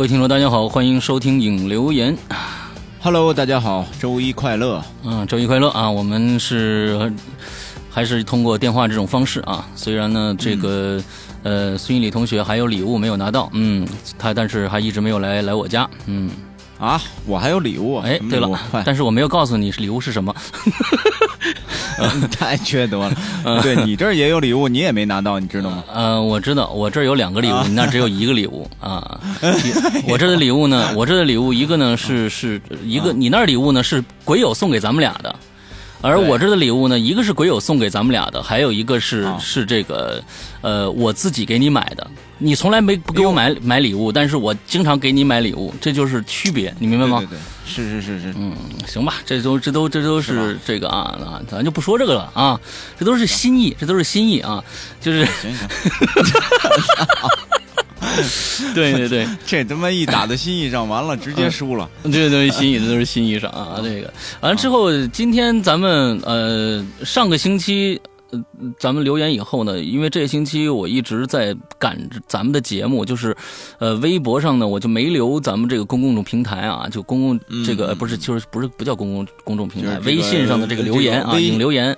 各位听众，大家好，欢迎收听影留言。Hello，大家好，周一快乐。嗯，周一快乐啊！我们是还是通过电话这种方式啊。虽然呢，这个、呃，孙一礼同学还有礼物没有拿到，嗯，他但是还一直没有来来我家，嗯，啊，我还有礼物。哎，对了但是我没有告诉你是礼物是什么。太缺德了。对你这儿也有礼物，你也没拿到，你知道吗？呃，我知道，我这儿有两个礼物，啊你那只有一个礼物啊。我这的礼物呢，我这的礼物一个呢是是一个，你那礼物呢是鬼友送给咱们俩的，而我这的礼物呢，一个是鬼友送给咱们俩的，还有一个是、啊是这个呃我自己给你买的。你从来没不给我买买礼物，但是我经常给你买礼物，这就是区别，你明白吗？对对对，是是是是。嗯，行吧，这都这都这都是是这个啊啊，咱就不说这个了啊，这都是心意，这都是心意啊，就是行行，对 对对。这他妈一打在新衣上，完了直接输了。这都是心意，这都是新衣裳啊。这个完了之后，今天咱们呃上个星期。呃，咱们留言以后呢，因为这个星期我一直在赶着咱们的节目，就是，呃，微博上呢我就没留咱们这个公共平台啊，就公共这个、不是就是不是不叫公共公众平台，微信上的这个留言啊，引留言，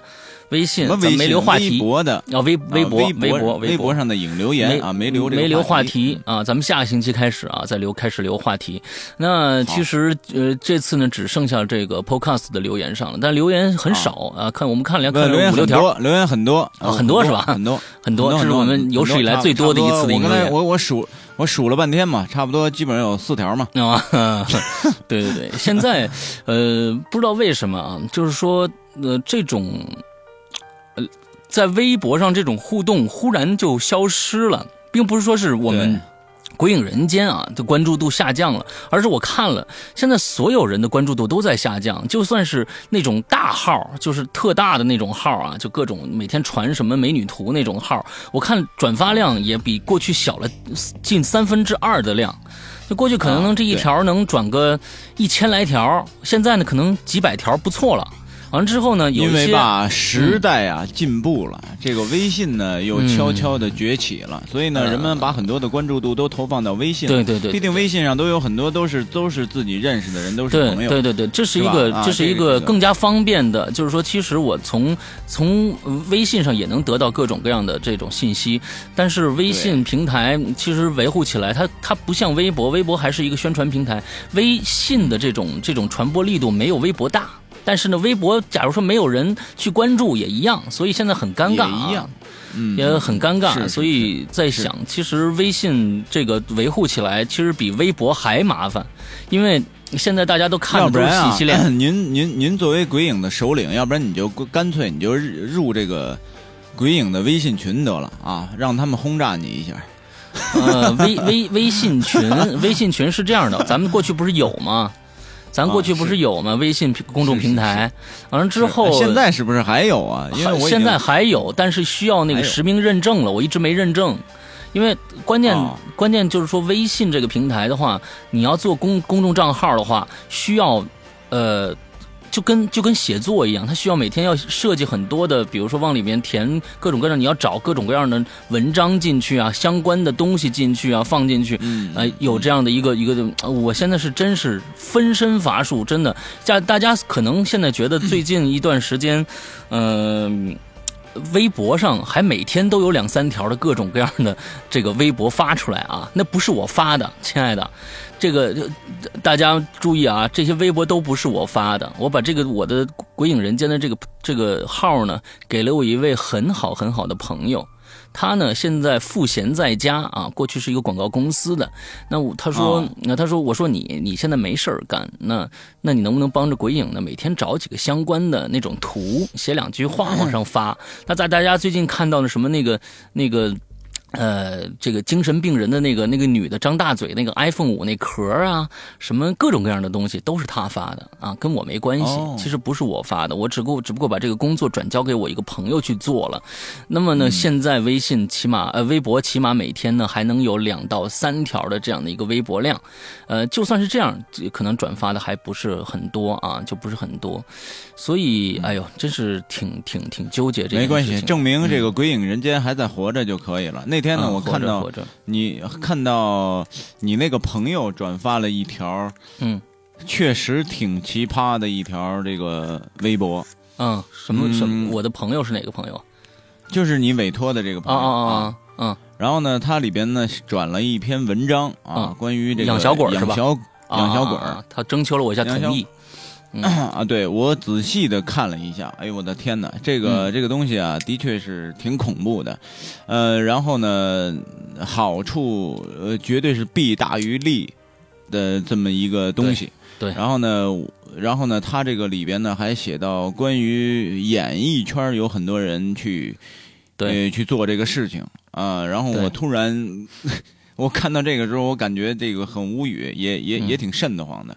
微信微信？微留话题。博的。啊，微微博啊微微博。微博上的引留言啊，没留没留话话题啊，咱们下个星期开始啊，再留开始留话题。那其实呃，这次呢只剩下这个 Podcast 的留言上了，但留言很少啊，看我们看了看五六条，很多，留言很多啊很多是吧？很多 很多，这是我们有史以来最多的一次的我刚才引留言。我我数我数了半天嘛，差不多基本上有四条嘛。啊，对对对，现在呃不知道为什么啊，就是说呃这种呃在微博上这种互动忽然就消失了，并不是说是我们。鬼影人间啊的关注度下降了，而是我看了，现在所有人的关注度都在下降。就算是那种大号，就是特大的那种号啊，就各种每天传什么美女图那种号，我看转发量也比过去小了近三分之二的量。就过去可能能这一条能转个一千来条，现在呢可能几百条不错了。完了之后呢，有因为吧，时代啊进步了，这个微信呢又悄悄的崛起了，所以呢，呃。人们把很多的关注度都投放到微信。对对对毕竟微信上都有很多都是都是自己认识的人，都是朋友。对对对，这是一个，啊这是一个更加方便的，就是说，其实我从从微信上也能得到各种各样的这种信息，但是微信平台其实维护起来，它它不像微博，微博还是一个宣传平台，微信的这种这种传播力度没有微博大。但是呢，微博假如说没有人去关注也一样，所以现在很尴尬、啊，也一样，嗯，也很尴尬，所以在想，其实微信这个维护起来，其实比微博还麻烦，因为现在大家都看不然啊信息链。您您您作为鬼影的首领，要不然你就干脆你就入这个鬼影的微信群得了啊，让他们轰炸你一下。呃，微微微信群，微信群是这样的，咱们过去不是有吗？咱过去不是有吗？微信公众平台，完了之后，现在是不是还有啊？因为我现在还有，但是需要那个实名认证了，我一直没认证。因为关键、哦关键就是说，微信这个平台的话，你要做公公众账号的话，需要呃，就跟就跟写作一样，他需要每天要设计很多的，比如说往里面填各种各样，你要找各种各样的文章进去啊，相关的东西进去啊，放进去。嗯呃，有这样的一个一个我现在是真是分身乏术，真的。大大家可能现在觉得最近一段时间，嗯、微博上还每天都有两三条的各种各样的这个微博发出来啊，那不是我发的，亲爱的，这个呃大家注意啊，这些微博都不是我发的，我把这个我的鬼影人间的这个这个号呢，给了我一位很好很好的朋友。他呢，现在赋闲在家啊，过去是一个广告公司的。那我他说哦，那、他说，我说你你现在没事儿干，那那你能不能帮着鬼影呢？每天找几个相关的那种图，写两句话往上发。那在大家最近看到的什么那个那个。呃，这个精神病人的那个那个女的张大嘴那个 iPhone 五那壳啊，什么各种各样的东西都是他发的啊，跟我没关系。哦其实不是我发的，我只不过只不过把这个工作转交给我一个朋友去做了。那么呢，现在微信起码呃微博起码每天呢还能有两到三条的这样的一个微博量，呃，就算是这样，可能转发的还不是很多啊，就不是很多。所以，哎呦，真是挺挺挺纠结这件没关系，证明这个鬼影人间还在活着就可以了。那天呢，嗯我看到，你看到你那个朋友转发了一条，嗯确实挺奇葩的一条这个微博，嗯，什么什么？嗯我的朋友是哪个朋友？就是你委托的这个朋啊友啊啊啊然后呢，它里边呢转了一篇文章啊，嗯关于这个养小鬼儿是吧养小鬼他征求了我一下同意。啊，对我仔细的看了一下，哎呦我的天哪，这个、嗯。这个东西啊，的确是挺恐怖的，呃，然后呢，好处呃绝对是弊大于利的这么一个东西。对对。然后呢，然后呢，它这个里边呢还写到关于演艺圈有很多人去对。呃去做这个事情。啊、然后我突然。我看到这个之后，我感觉这个很无语，也也嗯。也挺瘆得慌的，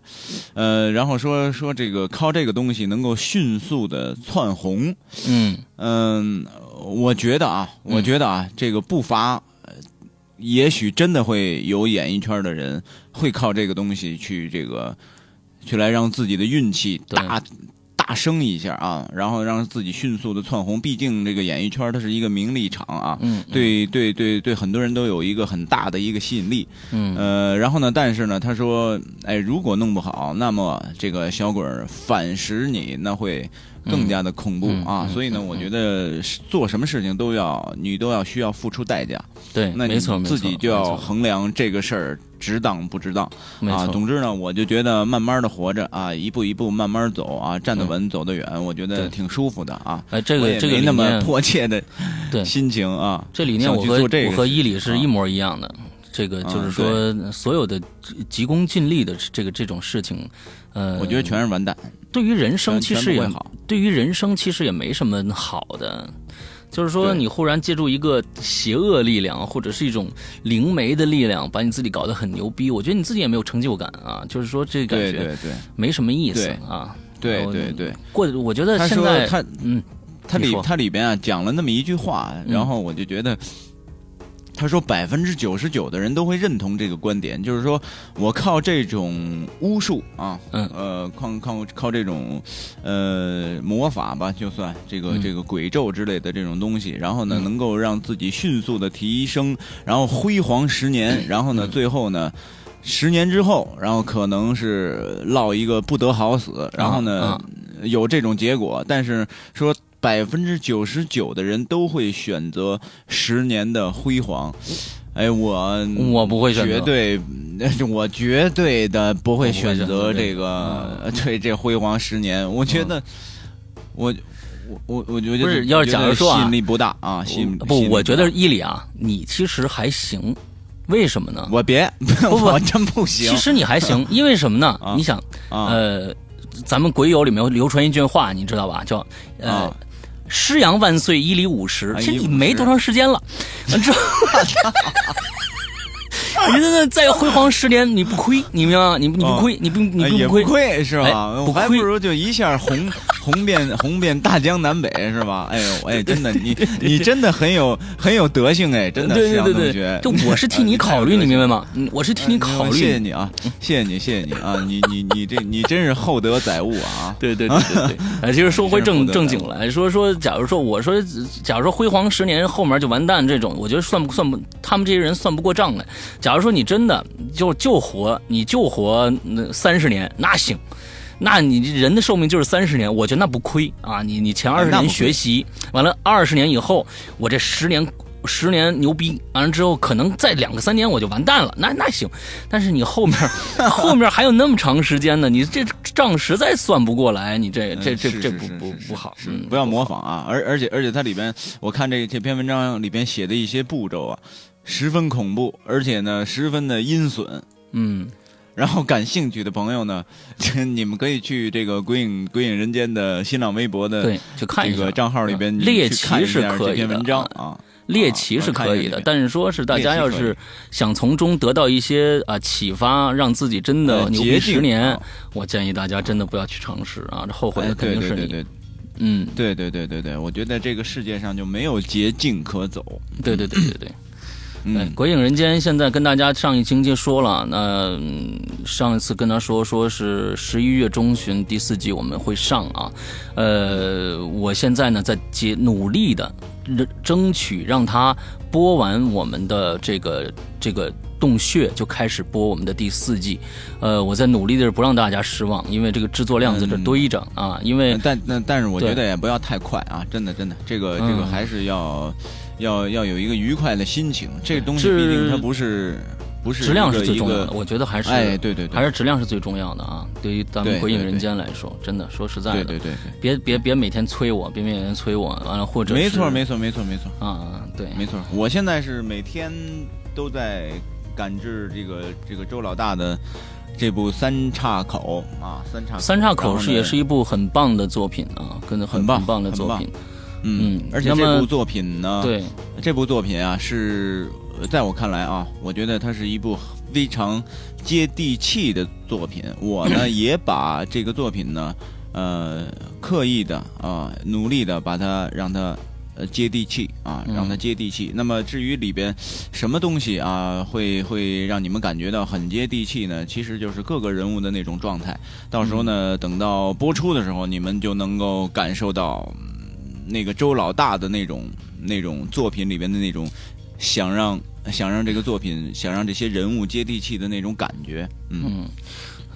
呃，然后说说这个靠这个东西能够迅速的窜红，嗯。嗯，我觉得啊，嗯。我觉得啊，这个不乏，呃也许真的会有演艺圈的人会靠这个东西去这个，去来让自己的运气大大声一下啊，然后让自己迅速的窜红。毕竟这个演艺圈它是一个名利场啊，嗯，对对对对，很多人都有一个很大的一个吸引力。嗯呃，然后呢，但是呢，他说，哎，如果弄不好，那么这个小鬼儿反噬你，那会更加的恐怖、啊。所以呢，我觉得做什么事情都要你都要需要付出代价，对，那你没错，自己就要衡量这个事儿值当不值当啊。总之呢，我就觉得慢慢的活着啊，一步一步慢慢走啊，站得稳，走得远，我觉得挺舒服的啊。哎，这个这个那么念，迫切的对心情啊。这理念我和我和伊里是一模一样的。这个就是啊说，所有的急功近利的这个这种事情，呃，我觉得全是完蛋，对于人生其实也好。对于人生其实也没什么好的，就是说你忽然借助一个邪恶力量或者是一种灵媒的力量，把你自己搞得很牛逼，我觉得你自己也没有成就感啊，就是说这感觉对对对没什么意思啊。对对对。过，我觉得现在他嗯，他里他里边啊讲了那么一句话，嗯然后我就觉得。他说：“百分之九十九的人都会认同这个观点，就是说我靠这种巫术啊，嗯。呃，靠靠靠这种呃魔法吧，就算这个、嗯。这个鬼咒之类的这种东西，然后呢，嗯。能够让自己迅速的提升，然后辉煌十年，然后呢，嗯。最后呢，十年之后，然后可能是落一个不得好死，然后呢，啊。有这种结果，但是说百分之九十九的人都会选择十年的辉煌。哎，我我不会选择绝对，我绝对的不会选选择这个，对 这辉煌十年。我觉得，我我我我觉得不是要是假如说啊吸引力不大啊，吸引不，我觉得大伊里啊，你其实还行，为什么呢？我别，不我真不行其实你还行，因为什么呢？啊你想，啊呃，咱们鬼友里面流传一句话，你知道吧？叫呃啊。师阳万岁，一里五十。啊其实你没多长时间了，之后，你真的再辉煌十年，你不亏，你明白吗？你你不亏，你不你不亏不不亏。是吧？哎我还不如就一下红 红遍红遍大江南北是吧？哎呦，哎，真的，你你真的很有很有德性哎，真的，对对对就我是替你考虑，你明白吗？嗯我是替你考虑。谢谢你啊，谢谢你，谢谢你啊，你你你这你真是厚德载物啊！对对对对对，呃，其实说回正正经来说说，假如说我说，假如说辉煌十年后面就完蛋这种，我觉得算不算不，他们这些人算不过账来。假如说你真的就就活，你就活那三十年，那行。那你人的寿命就是三十年，我觉得那不亏啊！你你前二十年学习完了，二十年以后，我这十年十年牛逼，完了之后可能再两个三年我就完蛋了，那那行。但是你后面 后面还有那么长时间呢，你这账实在算不过来，你这这这这不不不好，嗯，不要模仿啊！而而且而且它里边，我看这这篇文章里边写的一些步骤啊，十分恐怖，而且呢十分的阴损。嗯，然后感兴趣的朋友呢，你们可以去这个“鬼影鬼影人间”的新浪微博的对，去看一个账号里边，猎奇是可以的下这篇文章啊啊。猎奇是可以的，但是说是大家要是想从中得到一些啊启发，让自己真的呃牛逼十年啊，我建议大家真的不要去尝试啊，这后悔哎，的肯定是你。对对对嗯，对对对对对，我觉得这个世界上就没有捷径可走。对对对对对。对，嗯《鬼影人间》现在跟大家上一星期说了，那、嗯上一次跟他说说是十一月中旬第四季我们会上啊，呃，我现在呢在接努力的争取让他播完我们的这个这个洞穴，就开始播我们的第四季，呃，我在努力的是不让大家失望，因为这个制作量在这堆着啊，因为但但但是我觉得也不要太快啊，真的真的，这个这个嗯。还是要要要有一个愉快的心情。这个东西毕竟它不是不是质量是最重要的，我觉得还是哎，对对对，还是质量是最重要的啊！对于咱们对《鬼影人间》来说，真的说实在的，对对对对，别别别每天催我，别每天催我，完了或者没错没错没错没错啊，对，没错。我现在是每天都在赶制这个这个周老大的这部《三岔口》啊，《三岔口三岔口是也是一部很棒的作品啊，跟着很很棒很棒的作品，嗯而且这部作品呢，对，这部作品啊，是呃在我看来啊，我觉得它是一部非常接地气的作品。我呢也把这个作品呢，呃，刻意的啊、努力的把它让它。呃，接地气啊，嗯让它接地气。那么至于里边什么东西啊，会会让你们感觉到很接地气呢？其实就是各个人物的那种状态。到时候嗯呢，等到播出的时候，你们就能够感受到嗯那个周老大的那种那种作品里边的那种想让想让这个作品想让这些人物接地气的那种感觉。嗯，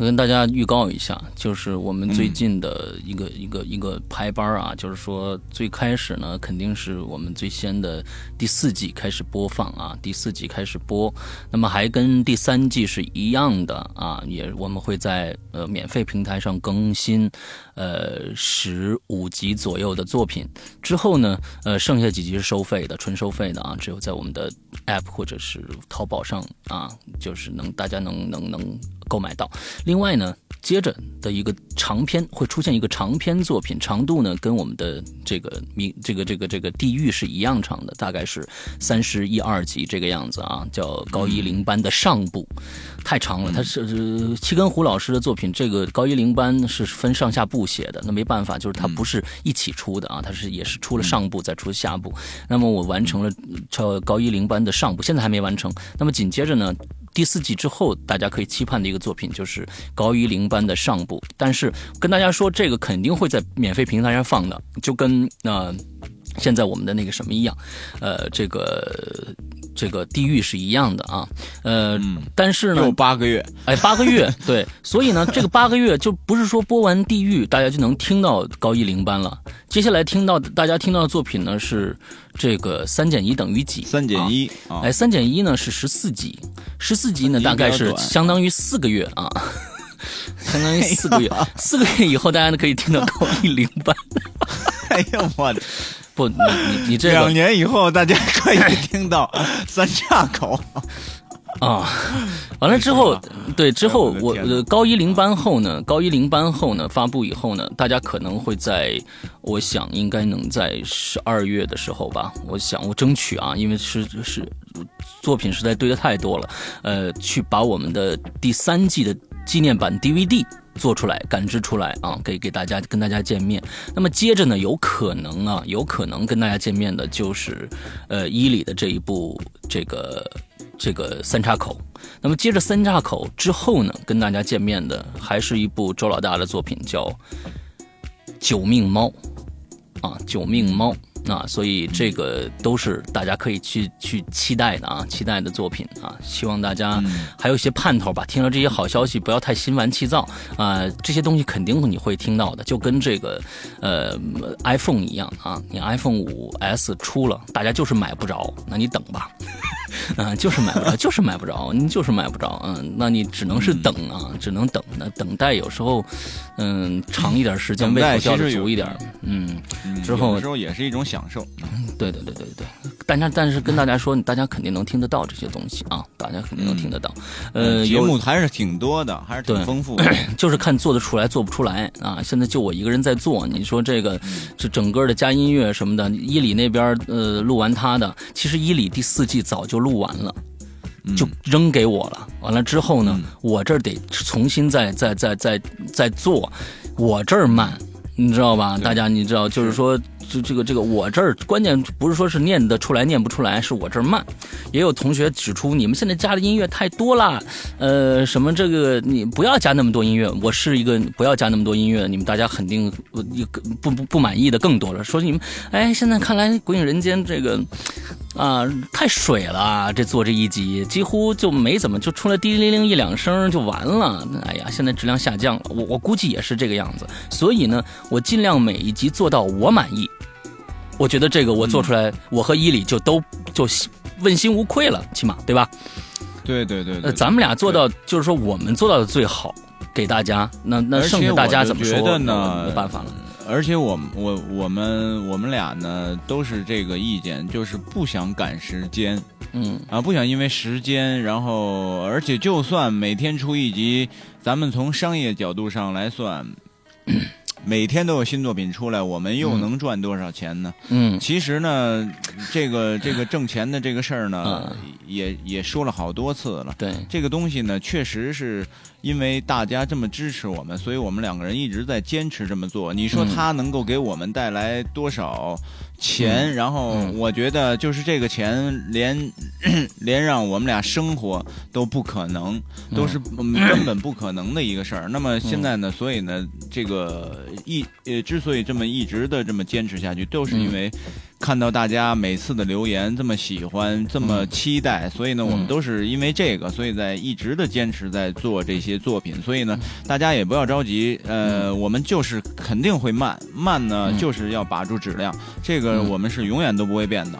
跟大家预告一下，就是我们嗯最近的一个、一个一个排班啊，就是说最开始呢，肯定是我们最先的第四季开始播放啊，第四季开始播，那么还跟第三季是一样的啊，也我们会在呃免费平台上更新，呃十五集左右的作品，之后呢，呃剩下几集是收费的，纯收费的啊，只有在我们的 app 或者是淘宝上啊，就是能大家能能能购买到。另外呢，接着的一个长篇会出现一个长篇作品，长度呢跟我们的这个名这个这个这个地狱是一样长的，大概是三十一二集这个样子啊，叫高一零班的上部，太长了。它是呃七根胡老师的作品，这个高一零班是分上下部写的，那没办法，就是它不是一起出的啊，它是也是出了上部再出下部。那么我完成了超高一零班的上部，现在还没完成。那么紧接着呢？第四季之后，大家可以期盼的一个作品就是高一零班的上部，但是跟大家说，这个肯定会在免费平台上放的，就跟那现在我们的那个什么一样，呃，这个这个地狱是一样的啊，呃，嗯，但是呢有，八个月，哎，八个月，对，所以呢，这个八个月就不是说播完地狱，大家就能听到高一零班了。接下来听到大家听到的作品呢是这个三减一等于几？三减一啊，哎，三减一呢是十四集，十四集呢大概是相当于四个月啊，相当于四个月，四个月以后大家都可以听到高一零班。哎呀我的，不，你你你这两年以后大家可以听到三岔口。啊，完了之后，对之后我高一零班后呢，高一零班后呢发布以后呢，大家可能会在，我想应该能在十二月的时候吧，我想我争取啊，因为是是作品实在堆的太多了，呃，去把我们的第三季的纪念版 DVD 做出来，感知出来啊，给给大家跟大家见面。那么接着呢，有可能啊，有可能跟大家见面的就是，呃，伊里的这一部这个这个三岔口。那么接着三岔口之后呢，跟大家见面的还是一部周老大的作品，叫《九命猫》啊，《九命猫》。啊，所以这个都是大家可以去去期待的啊，期待的作品啊，希望大家还有一些盼头吧。听了这些好消息，不要太心烦气躁啊、这些东西肯定你会听到的，就跟这个呃 iPhone 一样啊，你 iPhone 五 S 出了，大家就是买不着，那你等吧。啊，就是买不着，就是买不着，你就是买不着，嗯，那你只能是等啊，只能等。那等待有时候，嗯，长一点时间，等待胃口吊的其实有足一点，嗯，嗯之后有的时候也是一种享受。对对对对对，但是但是跟大家说，大家肯定能听得到这些东西啊，大家肯定能听得到。呃，节有目还是挺多的，还是挺丰富的。就是看做得出来做不出来啊。现在就我一个人在做，你说这个这整个的加音乐什么的，伊里那边呃录完他的，其实伊里第四季早就录完了。就扔给我了，完了之后呢，我这儿得重新再再再再再做，我这儿慢，你知道吧？大家你知道，就是说这这个这个我这儿关键不是说是念得出来念不出来，是我这儿慢。也有同学指出，你们现在加的音乐太多了，呃，什么这个你不要加那么多音乐。我是一个不要加那么多音乐，你们大家肯定不不不满意的更多了。说你们哎，现在看来《鬼影人间》这个啊太水了，这做这一集几乎就没怎么就出来滴铃铃一两声就完了。哎呀，现在质量下降了，我我估计也是这个样子。所以呢，我尽量每一集做到我满意。我觉得这个我做出来，我和伊里就都就问心无愧了，起码对吧？对对对。呃，咱们俩做到，就是说我们做到的最好，给大家。那那剩下大家怎么说呢？没办法了。而且我我我们我们俩呢都是这个意见，就是不想赶时间。嗯。啊，不想因为时间，然后而且就算每天出一集，咱们从商业角度上来算。每天都有新作品出来，我们又能赚多少钱呢？嗯，其实呢，这个这个挣钱的这个事儿呢，也也说了好多次了。对，这个东西呢，确实是因为大家这么支持我们，所以我们两个人一直在坚持这么做。你说他能够给我们带来多少？钱，然后我觉得就是这个钱，连 连让我们俩生活都不可能，都是根本不可能的一个事儿。那么现在呢，所以呢，这个一呃，之所以这么一直的这么坚持下去，都是因为。看到大家每次的留言这么喜欢，这么期待，所以呢，我们都是因为这个，所以在一直的坚持在做这些作品。所以呢，大家也不要着急，呃，我们就是肯定会慢，慢呢就是要把住质量，这个我们是永远都不会变的。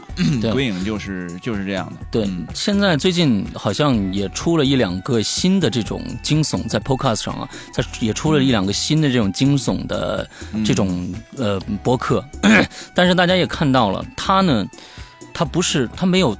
鬼影就是就是这样的。对，现在最近好像也出了一两个新的这种惊悚，在 Podcast 上啊，在也出了一两个新的这种惊悚的这种呃博客，但是大家也看到。了，他呢，他不是他没有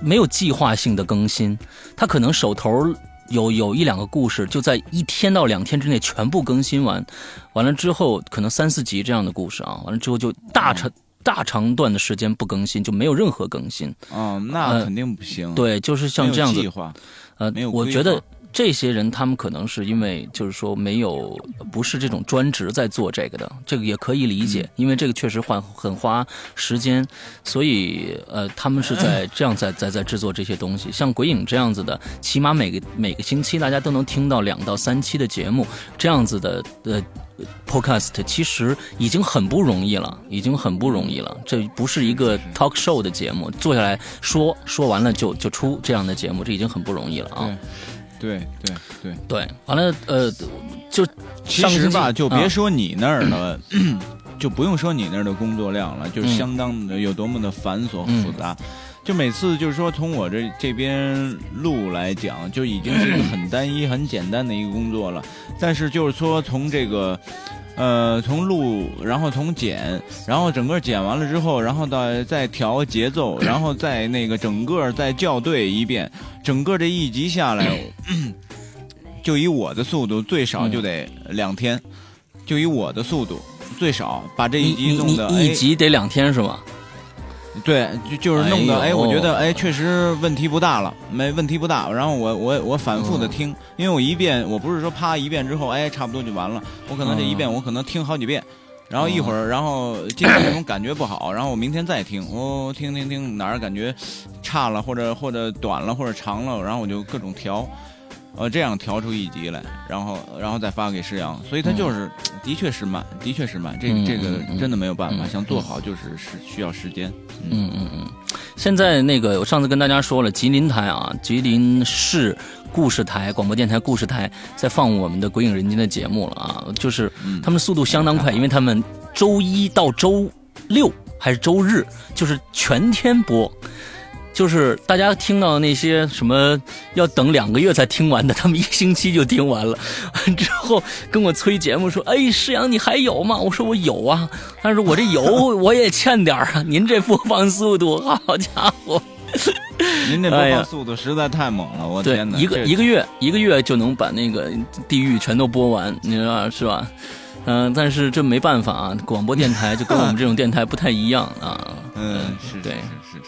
没有计划性的更新，他可能手头有有一两个故事，就在一天到两天之内全部更新完，完了之后可能三四集这样的故事啊，完了之后就大长大长段的时间不更新，就没有任何更新。哦，那肯定不行。对，就是像这样子。计划。呃，我觉得。这些人他们可能是因为就是说没有不是这种专职在做这个的，这个也可以理解，因为这个确实花很花时间，所以呃他们是在这样在在在制作这些东西。像鬼影这样子的，起码每个每个星期大家都能听到两到三期的节目，这样子的呃 podcast 其实已经很不容易了，已经很不容易了。这不是一个 talk show 的节目，坐下来说说完了就就出这样的节目，这已经很不容易了啊。对对对对，完了呃，就其实吧，就别说你那儿了，就不用说你那儿的工作量了，就相当的有多么的繁琐复杂。就每次就是说从我这这边录来讲，就已经是一个很单一、很简单的一个工作了。但是就是说从这个。呃，从录，然后从剪，然后整个剪完了之后，然后到再调节奏，然后再那个整个再校对一遍，整个这一集下来，就以我的速度，最少就得两天，就以我的速度，最少把这一集弄的，一集得两天是吗？对，就就是弄得，哎，我觉得，哎，确实问题不大了，没问题不大。然后我我我反复的听，因为我一遍，我不是说啪一遍之后，哎，差不多就完了。我可能这一遍，我可能听好几遍，然后一会儿，然后今天这种感觉不好，然后我明天再听，我听听听哪儿感觉差了，或者或者短了，或者长了，然后我就各种调。呃，这样调出一集来，然后，然后再发给施阳，所以他就是，的确是慢，的确是慢，这这个真的没有办法，想做好就是是需要时间。嗯嗯嗯。现在那个，我上次跟大家说了，吉林台啊，吉林市故事台广播电台故事台在放我们的《鬼影人间》的节目了啊，就是他们速度相当快，因为他们周一到周六还是周日，就是全天播。就是大家听到那些什么要等两个月才听完的，他们一星期就听完了，之后跟我催节目说：“哎，师阳你还有吗？”我说：“我有啊。”但是我这有 我也欠点啊。您这播放速度，好家伙！您这播放速度实在太猛了，我天哪！一个一个月一个月就能把那个地狱全都播完，你知道是吧？嗯，但是这没办法啊，广播电台就跟我们这种电台不太一样啊。嗯，是对，是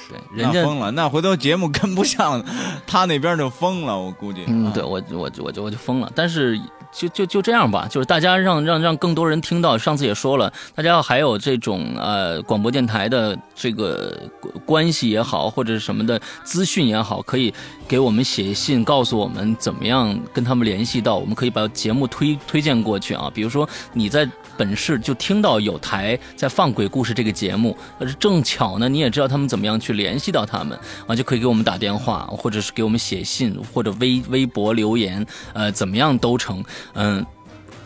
是是，人家疯了，那回头节目跟不上，他那边就疯了，我估计。嗯，对我我我就我就疯了。但是就就就这样吧，就是大家让让让更多人听到。上次也说了，大家还有这种呃广播电台的这个关系也好，或者什么的资讯也好，可以给我们写信告诉我们怎么样跟他们联系到，我们可以把节目推推荐过去啊。比如说你在本市就听到有台在放鬼故事这个节目，正巧呢，你也知道他们怎么样去联系到他们啊，就可以给我们打电话，或者是给我们写信，或者微微博留言，呃，怎么样都成，嗯。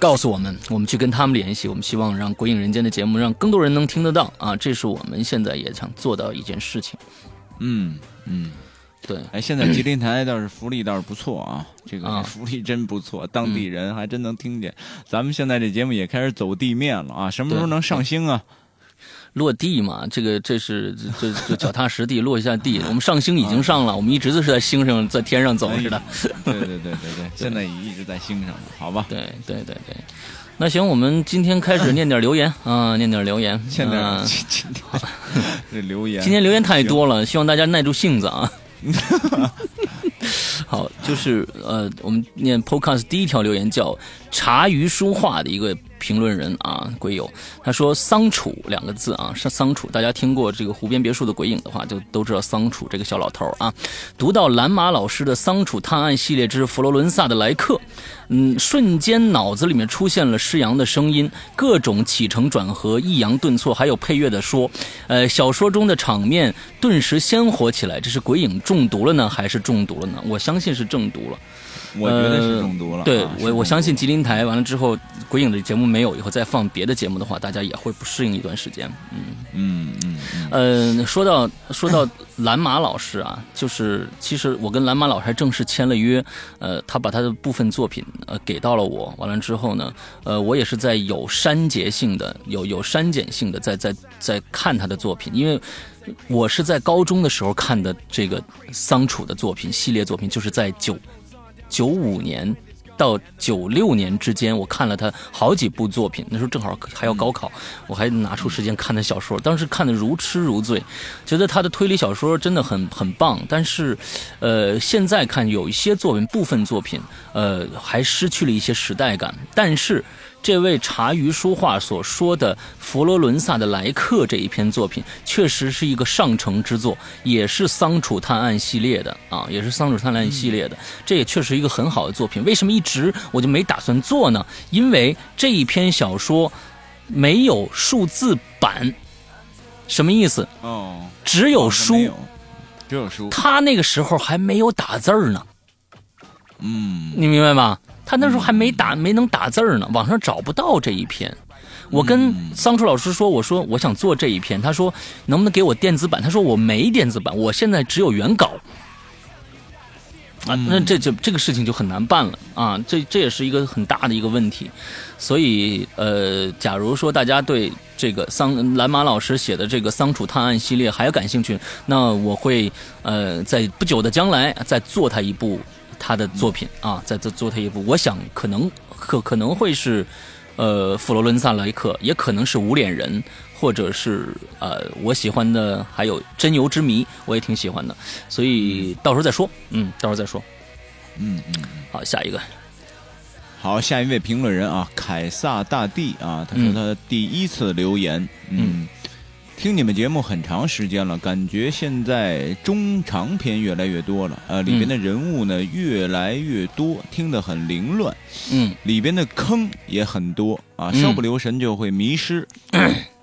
告诉我们，我们去跟他们联系。我们希望让《鬼影人间》的节目让更多人能听得到啊！这是我们现在也想做到一件事情。嗯嗯，对。哎，现在吉林台倒是福利倒是不错啊，这个福利真不错，当地人还真能听见。咱们现在这节目也开始走地面了啊，什么时候能上星啊？落地嘛，这个这是这这脚踏实地落一下地。我们上星已经上了，我们一直都是在星上，在天上走似的。对对对对 对，现在也一直在星上呢，好吧？对对对对，那行，我们今天开始念点留言啊，念点留言，念点 这留言。今天留言太多了，希望大家耐住性子啊。好，就是呃，我们念 Podcast 第一条留言叫茶余书画的一个。评论人啊，鬼友，他说“桑楚”两个字啊，是桑楚。大家听过这个湖边别墅的鬼影的话，就都知道桑楚这个小老头啊。读到蓝马老师的《桑楚探案系列之佛罗伦萨的来客》，嗯，瞬间脑子里面出现了施洋的声音，各种起承转合、抑扬顿挫，还有配乐的说，呃，小说中的场面顿时鲜活起来。这是鬼影中毒了呢，还是中毒了呢？我相信是中毒了。我觉得是中毒了。对我，我相信吉林台完了之后，鬼影的节目没有以后再放别的节目的话，大家也会不适应一段时间。嗯嗯嗯。呃，说到说到蓝马老师啊，就是其实我跟蓝马老师还正式签了约，呃，他把他的部分作品呃给到了我，完了之后呢，呃，我也是在有删节性的、有有删减性的在在在看他的作品，因为我是在高中的时候看的这个桑楚的作品系列作品，就是在九。九五年到九六年之间，我看了他好几部作品。那时候正好还要高考，我还拿出时间看他小说。当时看的如痴如醉，觉得他的推理小说真的很很棒。但是，呃，现在看有一些作品，部分作品，呃，还失去了一些时代感。但是。这位茶余书画所说的佛罗伦萨的来客这一篇作品，确实是一个上乘之作，也是桑楚探案系列的啊，也是桑楚探案系列的，这也确实一个很好的作品。为什么一直我就没打算做呢？因为这一篇小说没有数字版，什么意思？哦，只有书，只有书。他那个时候还没有打字儿呢。嗯，你明白吗？他那时候还没打，没能打字儿呢，网上找不到这一篇。我跟桑楚老师说，我说我想做这一篇，他说能不能给我电子版？他说我没电子版，我现在只有原稿。啊，那这就这个事情就很难办了啊！这这也是一个很大的一个问题。所以呃，假如说大家对这个桑蓝马老师写的这个桑楚探案系列还有感兴趣，那我会呃在不久的将来再做他一部。他的作品啊，在这做他一部，我想可能可可能会是，呃，佛罗伦萨来客，也可能是无脸人，或者是呃，我喜欢的还有真由之谜，我也挺喜欢的，所以到时候再说，嗯，到时候再说，嗯嗯，好，下一个，好，下一位评论人啊，凯撒大帝啊，他说他第一次留言，嗯。听你们节目很长时间了，感觉现在中长篇越来越多了，呃，里边的人物呢越来越多，听得很凌乱，嗯，里边的坑也很多啊，稍不留神就会迷失。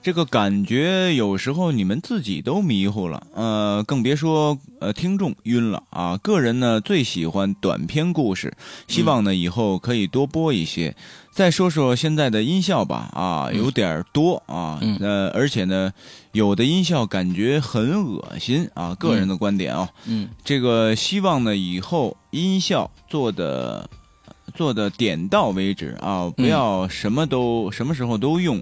这个感觉有时候你们自己都迷糊了，呃，更别说呃听众晕了啊。个人呢最喜欢短篇故事，希望呢以后可以多播一些。再说说现在的音效吧，啊，有点多啊，呃，而且呢，有的音效感觉很恶心啊，个人的观点啊，嗯，这个希望呢以后音效做的做的点到为止啊，不要什么都什么时候都用，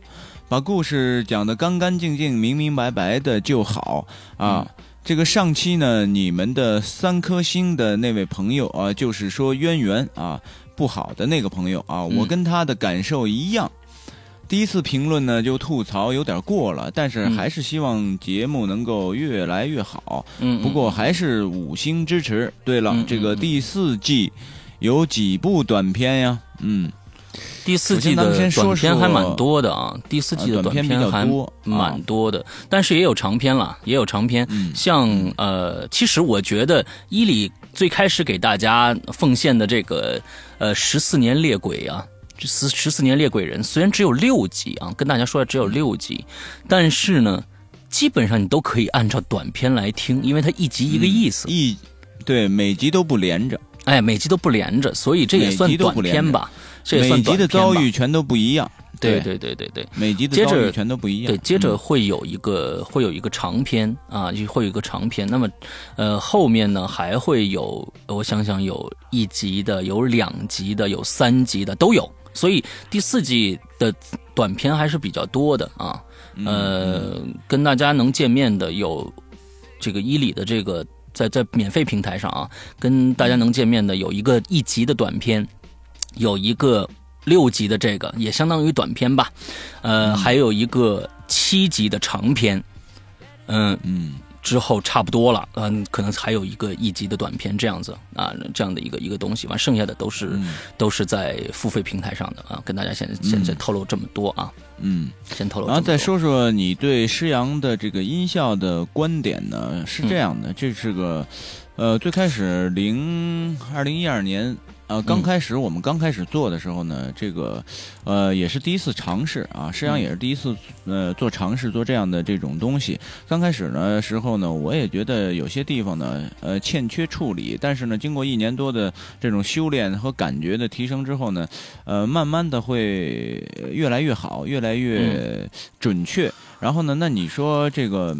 把故事讲得干干净净、明明白白的就好啊。这个上期呢，你们的三颗星的那位朋友啊，就是说渊源啊。不好的那个朋友啊，我跟他的感受一样。第一次评论呢，就吐槽有点过了，但是还是希望节目能够越来越好。嗯，不过还是五星支持。对了，这个第四季有几部短片呀？嗯，第四季的短片还蛮多的啊，第四季的短片还蛮多的，但是也有长篇了，也有长篇。像呃，其实我觉得伊里最开始给大家奉献的这个呃十四年猎鬼啊。这十十四年猎鬼人虽然只有六集啊，跟大家说的只有六集，但是呢，基本上你都可以按照短片来听，因为它一集一个意思。一，对，每集都不连着。哎，每集都不连着，所以这也算短片吧？这也算短片吧？每集的遭遇全都不一样。对对对对对，每集的遭遇全都不一样。对，接着会有一个会有一个长篇啊，就会有一个长篇。那么，呃，后面呢还会有，我想想，有一集的，有两集的，有三集的，都有。所以第四季的短片还是比较多的啊，呃，跟大家能见面的有这个伊里的这个在在免费平台上啊，跟大家能见面的有一个一集的短片，有一个六集的这个也相当于短片吧，呃，还有一个七集的长片，嗯。嗯。之后差不多了，嗯，可能还有一个一集的短片这样子啊，这样的一个一个东西，完剩下的都是都是在付费平台上的啊，跟大家现在现在透露这么多啊，嗯，先透露。然后再说说你对施洋的这个音效的观点呢？是这样的，这是个，呃，最开始零二零一二年。呃，刚开始我们刚开始做的时候呢，这个，呃，也是第一次尝试啊，实际上也是第一次呃做尝试做这样的这种东西。刚开始呢时候呢，我也觉得有些地方呢，呃，欠缺处理。但是呢，经过一年多的这种修炼和感觉的提升之后呢，呃，慢慢的会越来越好，越来越准确。然后呢，那你说这个。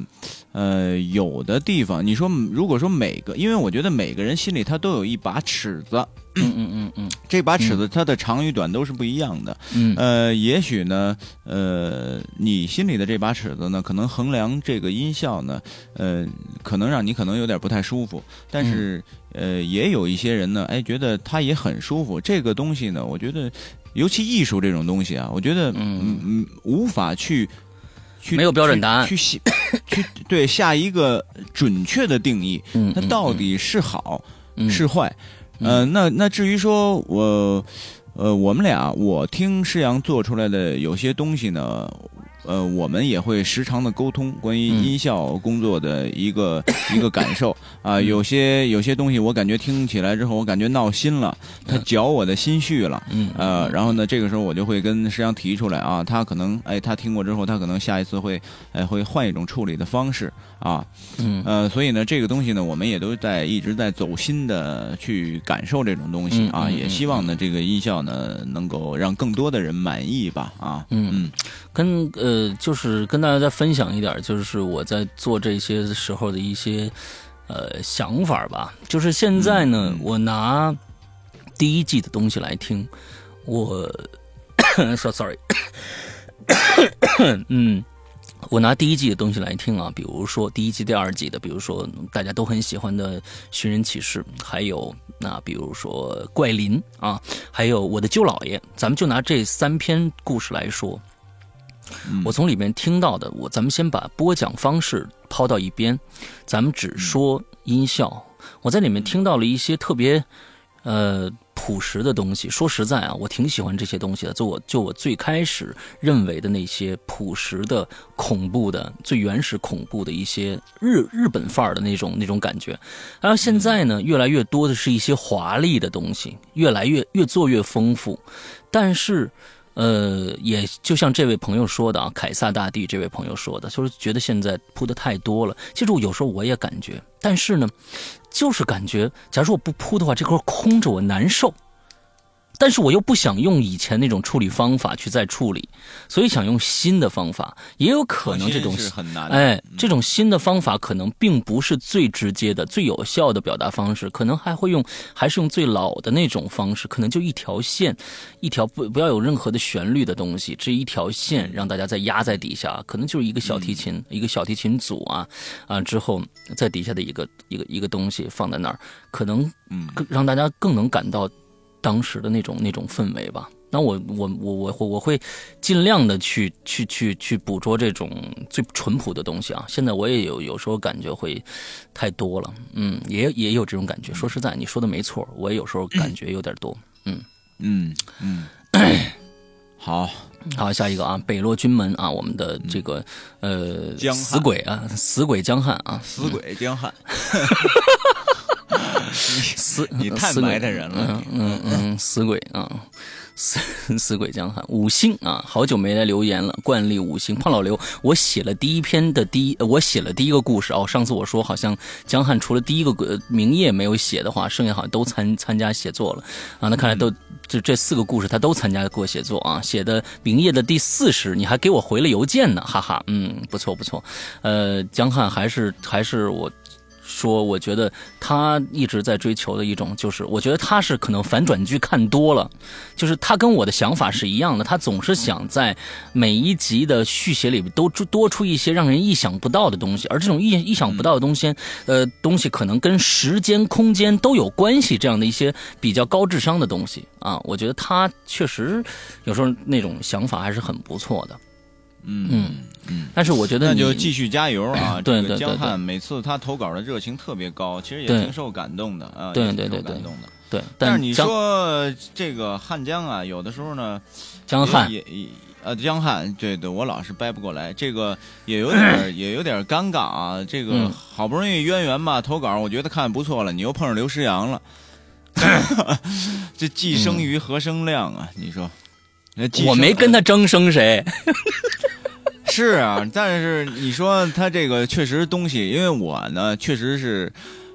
呃，有的地方，你说如果说每个，因为我觉得每个人心里他都有一把尺子，嗯嗯嗯嗯，这把尺子它的长与短都是不一样的，嗯，呃，也许呢，呃，你心里的这把尺子呢，可能衡量这个音效呢，呃，可能让你可能有点不太舒服，但是呃，也有一些人呢，哎，觉得他也很舒服。这个东西呢，我觉得，尤其艺术这种东西啊，我觉得，嗯嗯，无法去。没有标准答案，去下，去对下一个准确的定义，它到底是好是坏？呃，那那至于说我，呃，我们俩，我听施阳做出来的有些东西呢。呃，我们也会时常的沟通关于音效工作的一个 一个感受。啊，有些有些东西我感觉听起来之后，我感觉闹心了，他搅我的心绪了，嗯，呃，然后呢，这个时候我就会跟石阳提出来啊，他可能哎，他听过之后，他可能下一次会哎会换一种处理的方式啊，嗯，呃，所以呢，这个东西呢，我们也都在一直在走心的去感受这种东西啊，也希望呢，这个音效呢能够让更多的人满意吧，啊，嗯嗯，跟呃。呃，就是跟大家再分享一点，就是我在做这些时候的一些呃想法吧。就是现在呢，我拿第一季的东西来听，我 说 sorry，嗯，我拿第一季的东西来听啊，比如说第一季、第二季的，比如说大家都很喜欢的《寻人启事》，还有那比如说《怪林》啊，还有我的舅姥爷，咱们就拿这三篇故事来说。我从里面听到的，我咱们先把播讲方式抛到一边，咱们只说音效。我在里面听到了一些特别，呃，朴实的东西。说实在啊，我挺喜欢这些东西的。就我就我最开始认为的那些朴实的、恐怖的、最原始恐怖的一些日日本范儿的那种那种感觉。然后现在呢，越来越多的是一些华丽的东西，越来越越做越丰富，但是。呃，也就像这位朋友说的啊，凯撒大帝这位朋友说的，就是觉得现在铺的太多了。其实我有时候我也感觉，但是呢，就是感觉，假如我不铺的话，这块空着我难受。但是我又不想用以前那种处理方法去再处理，所以想用新的方法。也有可能这种很难哎，这种新的方法可能并不是最直接的、最有效的表达方式，可能还会用还是用最老的那种方式，可能就一条线，一条不不要有任何的旋律的东西，这一条线让大家再压在底下，可能就是一个小提琴，一个小提琴组啊啊之后在底下的一个一个一个东西放在那儿，可能嗯让大家更能感到。当时的那种那种氛围吧，那我我我我我我会尽量的去去去去捕捉这种最淳朴的东西啊。现在我也有有时候感觉会太多了，嗯，也也有这种感觉。说实在，你说的没错，我也有时候感觉有点多，嗯。嗯嗯，好，好，下一个啊，北落军门啊，我们的这个呃死鬼啊，死鬼江汉啊，死鬼江汉，死 你太埋汰人了嗯嗯嗯，死鬼啊，死死鬼江汉五星啊，好久没来留言了，惯例五星。胖老刘，我写了第一篇的第一，呃我写了第一个故事哦。上次我说好像江汉除了第一个呃名页没有写的话，剩下好像都参参加写作了啊。那看来都就这四个故事他都参加过写作啊，写的名夜的第四十，你还给我回了邮件呢，哈哈，嗯，不错不错。呃，江汉还是还是我。说，我觉得他一直在追求的一种，就是我觉得他是可能反转剧看多了，就是他跟我的想法是一样的，他总是想在每一集的续写里都多出一些让人意想不到的东西，而这种意意想不到的东西，呃，东西可能跟时间、空间都有关系，这样的一些比较高智商的东西啊，我觉得他确实有时候那种想法还是很不错的，嗯嗯嗯，但是我觉得那就继续加油啊！对对对这个江汉每次他投稿的热情特别高，其实也挺受感动的啊，对也挺受对对对感动的。对，但是你说这个汉江啊，有的时候呢，江汉也也呃江汉，对对，我老是掰不过来，这个也有点儿 也有点儿尴尬啊。这个嗯好不容易渊源吧，投稿我觉得看不错了，你又碰上刘诗阳了，这既生瑜何生亮啊？你说？我没跟他争生谁，是啊，但是你说他这个确实东西，因为我呢确实是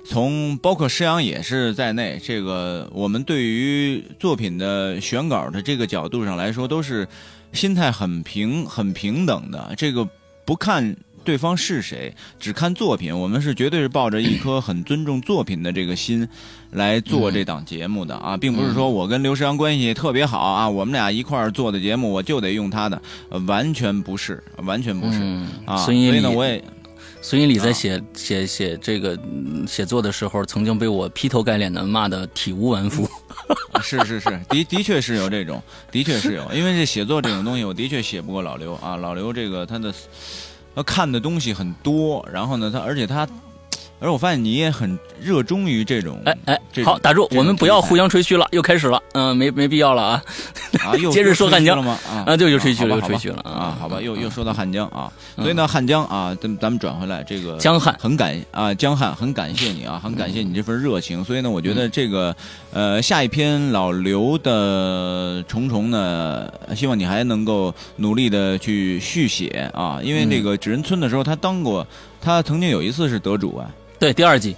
从包括施阳也是在内，这个我们对于作品的选稿的这个角度上来说，都是心态很平很平等的，这个不看。对方是谁，只看作品，我们是绝对是抱着一颗很尊重作品的这个心来做这档节目的啊，并不是说我跟刘诗阳关系特别好啊，我们俩一块儿做的节目我就得用他的，呃完全不是，完全不是、嗯啊。所以呢，我也孙一礼在啊写、写写这个嗯写作的时候，曾经被我劈头盖脸的骂的体无完肤。是是是，的的确是有这种，的确是有，因为这写作这种东西，我的确写不过老刘啊。老刘这个他的他看的东西很多，然后呢，他而且他，而我发现你也很热衷于这种，哎哎这，好，打住，我们不要互相吹嘘了，又开始了，嗯、没没必要了啊。啊，又接着说汉江嘘了吗？啊啊对又吹嘘了又吹嘘了啊好吧又又说到汉江啊，嗯所以呢，汉江啊，咱咱们转回来，这个江汉很感啊，江汉很感谢你啊，很感谢你这份热情。所以呢，我觉得嗯这个呃下一篇老刘的重重呢，希望你还能够努力的去续写啊，因为嗯这个纸人村的时候，他当过，他曾经有一次是得主啊。对，第二季，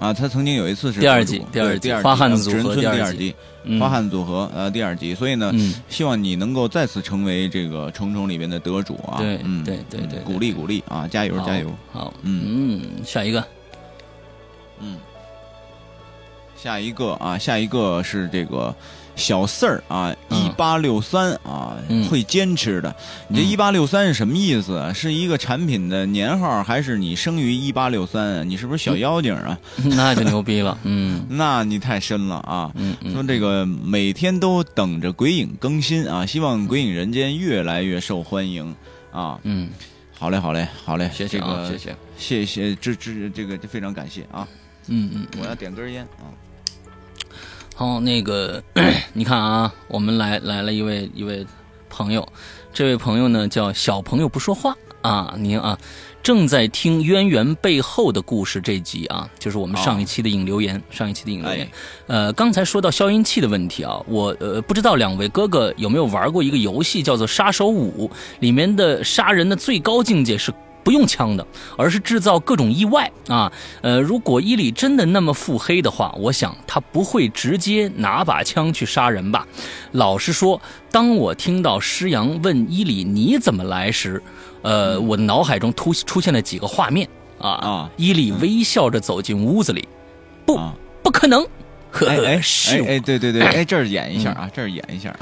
啊，他曾经有一次是第二季第二第二花汉组合第二季。花汉组合呃第二季，所以呢，嗯，希望你能够再次成为这个虫虫里面的得主啊！对嗯，对对对对。鼓励鼓励啊，加油加油！好，嗯。嗯，下一个，嗯，下一个啊，下一个是这个小四儿啊，嗯一八六三啊，嗯会坚持的。你这嗯一八六三是什么意思啊？是一个产品的年号，还是你生于一八六三啊？你是不是小妖精啊？那就牛逼了，嗯 那你太深了啊！嗯嗯，说这个每天都等着鬼影更新啊，希望鬼影人间越来越受欢迎啊！嗯，好嘞，好嘞，好嘞，谢谢啊，这个谢谢，谢谢，这这这个非常感谢啊！嗯嗯。我要点根烟啊！好，那个 你看啊，我们来来了一位一位朋友，这位朋友呢叫小朋友不说话啊，您啊正在听渊源背后的故事这集啊，就是我们上一期的引留言，上一期的引留言。哎呃，刚才说到消音器的问题啊，我呃不知道两位哥哥有没有玩过一个游戏叫做《杀手五》，里面的杀人的最高境界是。不用枪的，而是制造各种意外啊！呃，如果伊里真的那么腹黑的话，我想他不会直接拿把枪去杀人吧？老实说，当我听到施阳问伊里你怎么来时，呃，我的脑海中突出现了几个画面啊。啊。伊里微笑着走进屋子里，不，啊。不可能，呵 呵，哎 哎是。哎哎，对对对，哎，这儿演一下啊，这儿演一下啊。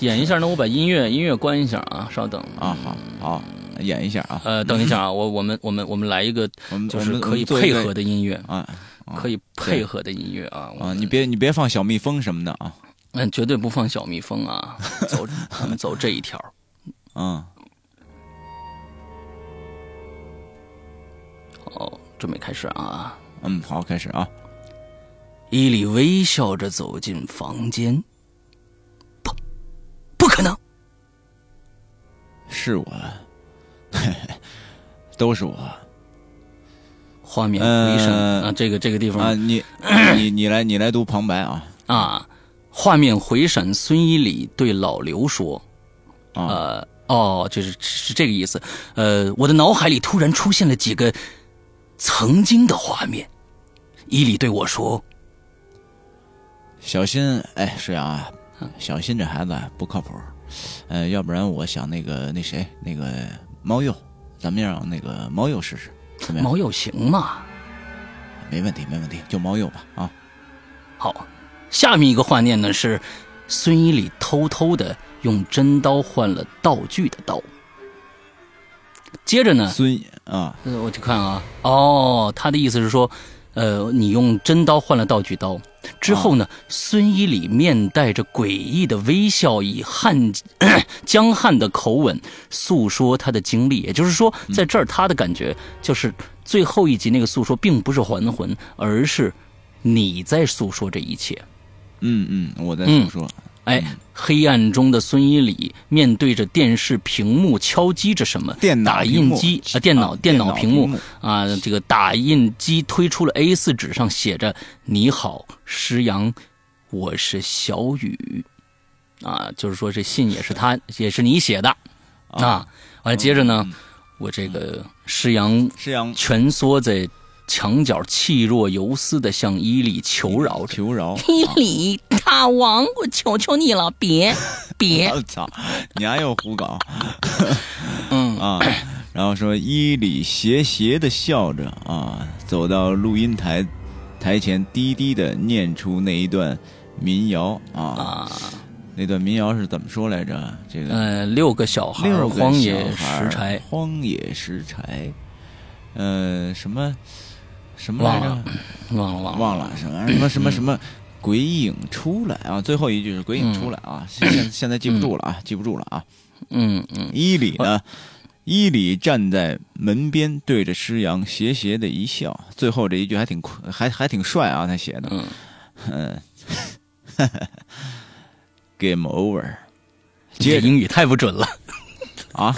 演一下那，我把音乐音乐关一下啊，稍等。啊，好好演一下啊，呃，等一下啊，我我们我们我们来一个我们就是可以配合的音乐，啊可以配合的音乐啊啊，你别你别放小蜜蜂什么的啊嗯，绝对不放小蜜蜂啊，走，咱们走这一条。嗯，好，准备开始啊。嗯，好，开始啊。伊里微笑着走进房间。不，不可能，是我，都是我。画面回声、呃啊，这个这个地方啊，你 你你来你来读旁白啊啊，画面回闪，孙一礼对老刘说：“啊呃，哦，就是是这个意思。呃，我的脑海里突然出现了几个曾经的画面。伊礼对我说小心，哎，石阳啊，小心这孩子不靠谱。呃，要不然我想那个那谁那个猫鼬，咱们让那个猫鼬试试，怎：“么样？猫鼬行吗没问题，没问题，就猫鼬吧啊。？”好，下面一个画面呢是孙一礼偷偷的用真刀换了道具的刀。接着呢，孙啊，呃，我去看啊，哦，他的意思是说，呃，你用真刀换了道具刀之后呢，孙一礼面带着诡异的微笑，以汉 江汉的口吻诉说他的经历。也就是说，在这儿他的感觉就是最后一集那个诉说，并不是还魂，而是你在诉说这一切。嗯嗯，我在诉说，哎，黑暗中的孙一礼面对着电视屏幕敲击着什么？电脑打印机啊，电脑啊电脑屏幕。啊，这个打印机推出了 A 4纸上写着“你好，施阳，我是小雨”，啊，就是说这信也是他也是你写的。啊。完了，接着呢，我这个施阳石阳。蜷缩在墙角，气若游丝的向伊利求饶着。求饶。伊里大王，我求求你了，别 别，我操，你还要胡搞 嗯啊！然后说伊里斜斜的笑着啊，走到录音台台前，低低的念出那一段民谣啊。啊，那段民谣是怎么说来着？这个呃，六个小孩，六个荒野小孩儿拾柴，荒野拾柴，呃，什么什么来着 忘了？忘了忘了什么什么什么什么鬼影出来啊！最后一句是鬼影出来啊！现现现在记不住了啊，记不住了啊！嗯嗯伊里呢？伊里站在门边，对着施阳斜斜的一笑。最后这一句还挺酷还还挺帅啊，他写的。嗯 嗯，Game over 这英语太不准了啊，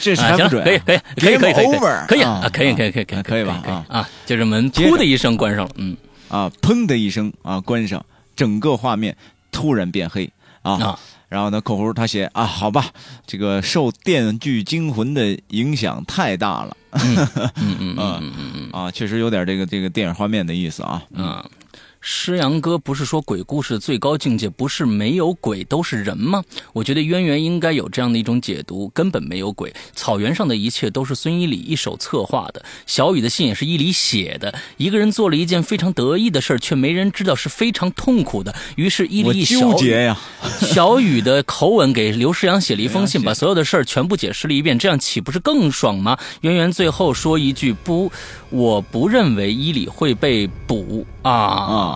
这是不准啊？可以可以可以可以可以可以啊可以可以可以可以啊可以吧啊啊！就这门噗的一声关上了，嗯啊！砰的一声啊，关上，整个画面突然变黑啊。啊然后呢，口胡他写啊，好吧，这个受《电锯惊魂》的影响太大了嗯嗯嗯 嗯嗯啊，确实有点这个这个电影画面的意思啊。嗯啊。施阳哥不是说鬼故事最高境界不是没有鬼都是人吗？我觉得渊源应该有这样的一种解读，根本没有鬼。草原上的一切都是孙一礼一手策划的，小雨的信也是伊礼写的。一个人做了一件非常得意的事儿，却没人知道是非常痛苦的。于是伊我礼以小雨纠结呀，小雨的口吻给刘世阳写了一封信，把所有的事儿全部解释了一遍，这样岂不是更爽吗？渊源最后说一句不，我不认为伊里会被捕啊啊！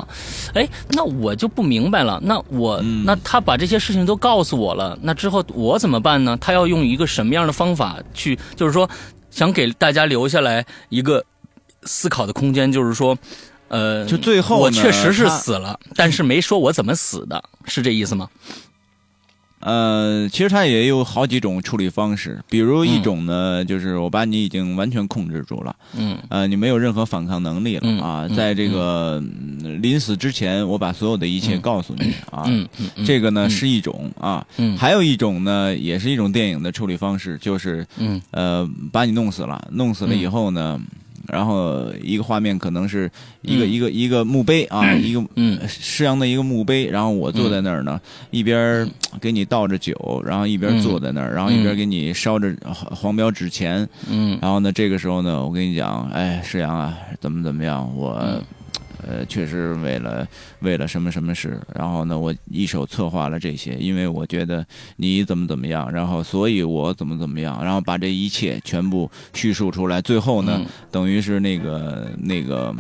哎，那我就不明白了，那我、嗯那他把这些事情都告诉我了，那之后我怎么办呢？他要用一个什么样的方法去，就是说想给大家留下来一个思考的空间，就是说。呃，就最后我确实是死了，但是没说我怎么死的，是这意思吗？呃，其实它也有好几种处理方式，比如一种呢，就是我把你已经完全控制住了，嗯。呃，你没有任何反抗能力了嗯啊，嗯在这个嗯。临死之前，我把所有的一切告诉你啊，这个呢是一种啊，嗯。还有一种呢，也是一种电影的处理方式，就是嗯。呃，把你弄死了，弄死了以后呢，然后一个画面可能是一个、嗯。一个一个墓碑啊，一个嗯。施阳的一个墓碑，然后我坐在那儿呢，一边儿给你倒着酒，然后一边坐在那儿，然后一边给你烧着黄黄标纸钱，嗯。然后呢，这个时候呢，我跟你讲，哎，施阳啊，怎么怎么样，我。呃，确实为了为了什么什么事，然后呢，我一手策划了这些，因为我觉得你怎么怎么样，然后所以我怎么怎么样，然后把这一切全部叙述出来，最后呢，嗯。等于是那个那个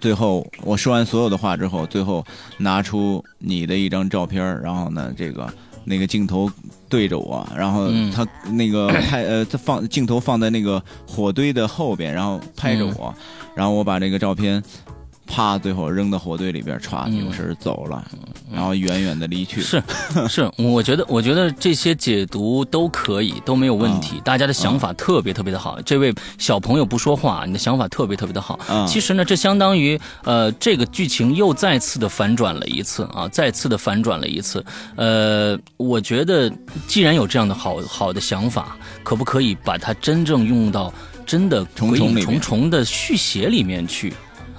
最后我说完所有的话之后，最后拿出你的一张照片，然后呢，这个那个镜头对着我，然后嗯。他那个 拍呃，他放镜头放在那个火堆的后边，然后拍着我，然后我把这个照片。啪！最后扔到火堆里边，歘，嗯扭身走了，然后远远的离去。是 是，我觉得我觉得这些解读都可以，都没有问题。大家的想法特别特别的好。这位小朋友不说话，你的想法特别特别的好。嗯其实呢，这相当于呃，这个剧情又再次的反转了一次啊，再次的反转了一次。呃，我觉得既然有这样的好好的想法，可不可以把它真正用到真的鬼影重重重重的续写里面去？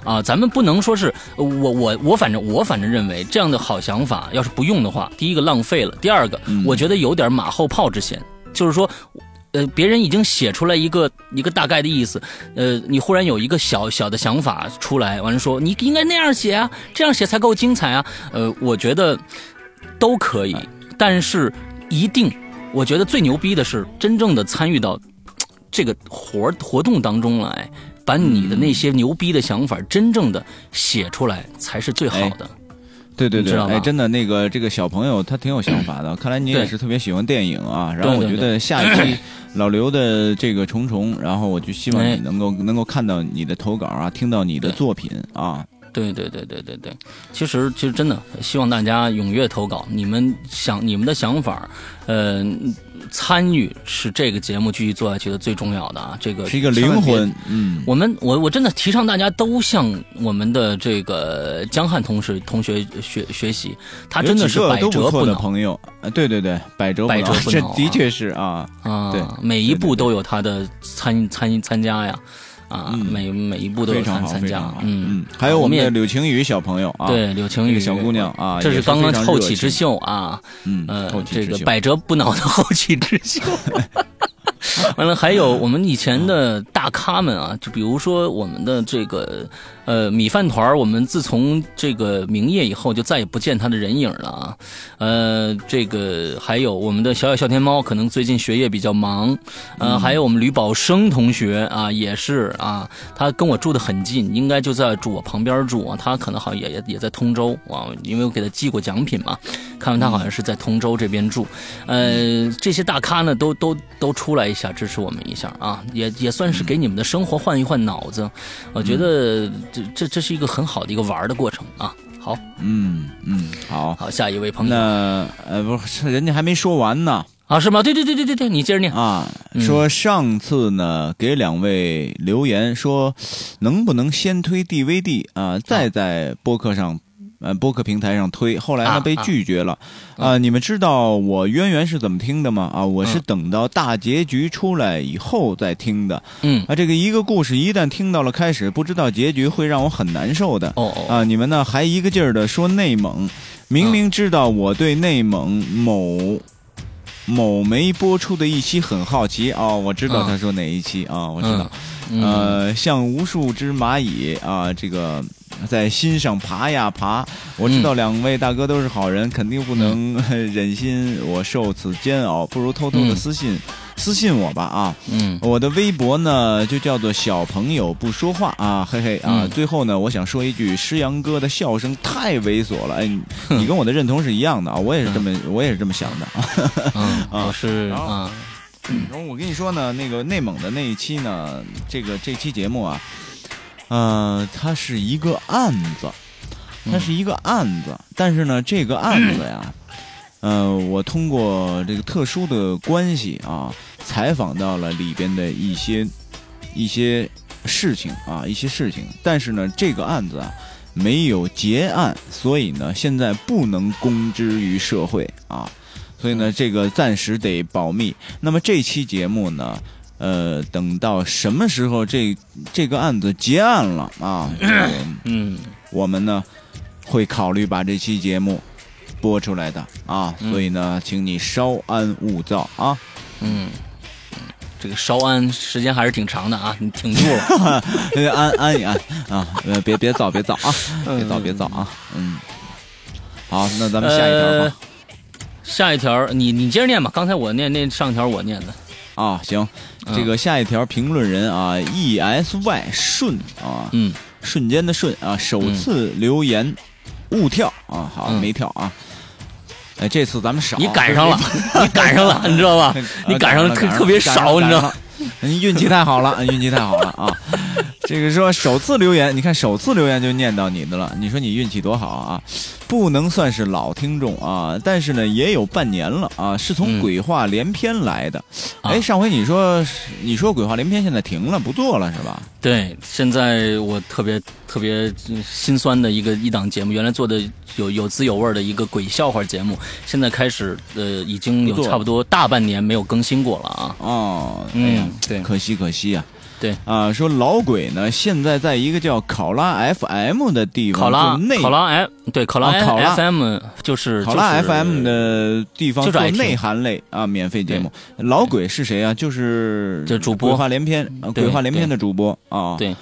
啊，咱们不能说是呃我我我反正我反正认为这样的好想法要是不用的话，第一个浪费了，第二个、嗯我觉得有点马后炮之嫌，就是说。呃，别人已经写出来一个一个大概的意思，呃，你忽然有一个小小的想法出来，完了说你应该那样写啊，这样写才够精彩啊。呃，我觉得都可以，但是一定，我觉得最牛逼的是真正的参与到这个活活动当中来，把你的那些牛逼的想法真正的写出来，才是最好的。对对对，哎，真的那个这个小朋友他挺有想法的，看来你也是特别喜欢电影啊。然后我觉得下一期 老刘的这个重重，然后我就希望哎你能够能够看到你的投稿啊，听到你的作品啊。对对对对对对，其实其实真的希望大家踊跃投稿，你们想你们的想法，呃，参与是这个节目继续做下去的最重要的啊，这个是一个灵魂，嗯，我们我我真的提倡大家都向我们的这个江汉同事同学学学习，他真的是百折不挠朋友，呃，对对对，百折百折挠，这不挠 啊的确是啊，啊，对每一对对对。步都有他的参参参加呀，啊，嗯。每每一步都有非常好，他参加嗯。嗯，还有我们也的柳晴雨小朋友啊，，对柳晴雨小姑娘啊，这是刚刚后起之，秀啊，嗯，这个百折不挠的后起之秀。完了，还有我们以前的大咖们啊，就比如说我们的这个呃米饭团我们自从这个明夜以后，就再也不见他的人影了啊。呃，这个还有我们的小小笑天猫，可能最近学业比较忙。呃，还有我们吕宝生同学啊，也是啊，他跟我住的很近，应该就在住我旁边住啊。他可能好像也也也在通州啊，因为我给他寄过奖品嘛，看完他好像是在通州这边住。呃，这些大咖呢，都都都出来一下支持我们一下啊，也也算是给你们的生活换一换脑子。我觉得这这这是一个很好的一个玩的过程啊。好嗯嗯，好，好，下一位朋友那呃不是，人家还没说完呢啊，是吗？对对对对对对，你接着念。啊，嗯说上次呢给两位留言说，能不能先推 DVD 啊，再在播客上。呃，播客平台上推，后来啊呢被啊。拒绝了。啊，你们知道我渊源是怎么听的吗？啊，我是嗯。等到大结局出来以后再听的。嗯，啊，这个一个故事一旦听到了开始，不知道结局会让我很难受的。哦哦，啊，你们呢还一个劲儿的说内蒙，明明知道我对内蒙某某没播出的一期很好奇哦，我知道嗯。他说哪一期啊，我知道，嗯，呃，像无数只蚂蚁啊，这个在心上爬呀爬。我知嗯道两位大哥都是好人，肯定不能 忍心我受此煎熬，不如偷偷的嗯私信、私信我吧啊。嗯我的微博呢就叫做小朋友不说话啊，嘿嘿啊。嗯最后呢，我想说一句，诗阳哥的笑声太猥琐了，哎，你你跟我的认同是一样的啊，我也是这么我也是这么想的啊。嗯，啊我是啊，然后我跟你说呢，那个内蒙的那一期呢，这个这期节目啊，呃，它是一个案子，它是一个案子，但是呢，这个案子呀，呃，我通过这个特殊的关系啊，采访到了里边的一些一些事情啊，一些事情，但是呢，这个案子啊。没有结案，所以呢，现在不能公之于社会啊。所以呢，这个暂时得保密。那么这期节目呢，呃，等到什么时候这这个案子结案了啊，嗯我们呢会考虑把这期节目播出来的啊。嗯所以呢，请你稍安勿躁啊。嗯。这个稍安时间还是挺长的啊，你挺住了。呃 安安一安啊，呃，别别躁，别躁啊，别躁，嗯别躁啊。嗯，好，那咱们下一条呃吧。下一条，你你接着念吧。刚才我念那上一条我念的。啊，行，嗯这个下一条评论人啊，E S Y 顺啊，嗯瞬间的瞬啊，首次留言勿跳啊，好嗯没跳啊。哎，这次咱们少，你赶上了，你赶上了，你知道吧？你赶上了特特别少，你知道？你运气太好了，运气太好了啊！这个说首次留言，你看首次留言就念到你的了，你说你运气多好啊！不能算是老听众啊，但是呢也有半年了啊，是从嗯鬼话连篇来的。啊哎、上回你说你说鬼话连篇现在停了不做了是吧？对，现在我特别特别嗯心酸的一个一档节目，原来做的有有滋有味的一个鬼笑话节目，现在开始呃已经有差不多大半年没有更新过了啊。哦，哎呀嗯，对可惜可惜啊。对啊，说老鬼呢，现在在一个叫考拉 FM 的地方考拉考拉 F 对考拉啊考拉 FM 就是考拉 FM 的地方做内涵类啊，免费节目。老鬼是谁啊？就是这主播鬼话连篇，鬼话连篇的主播啊。对，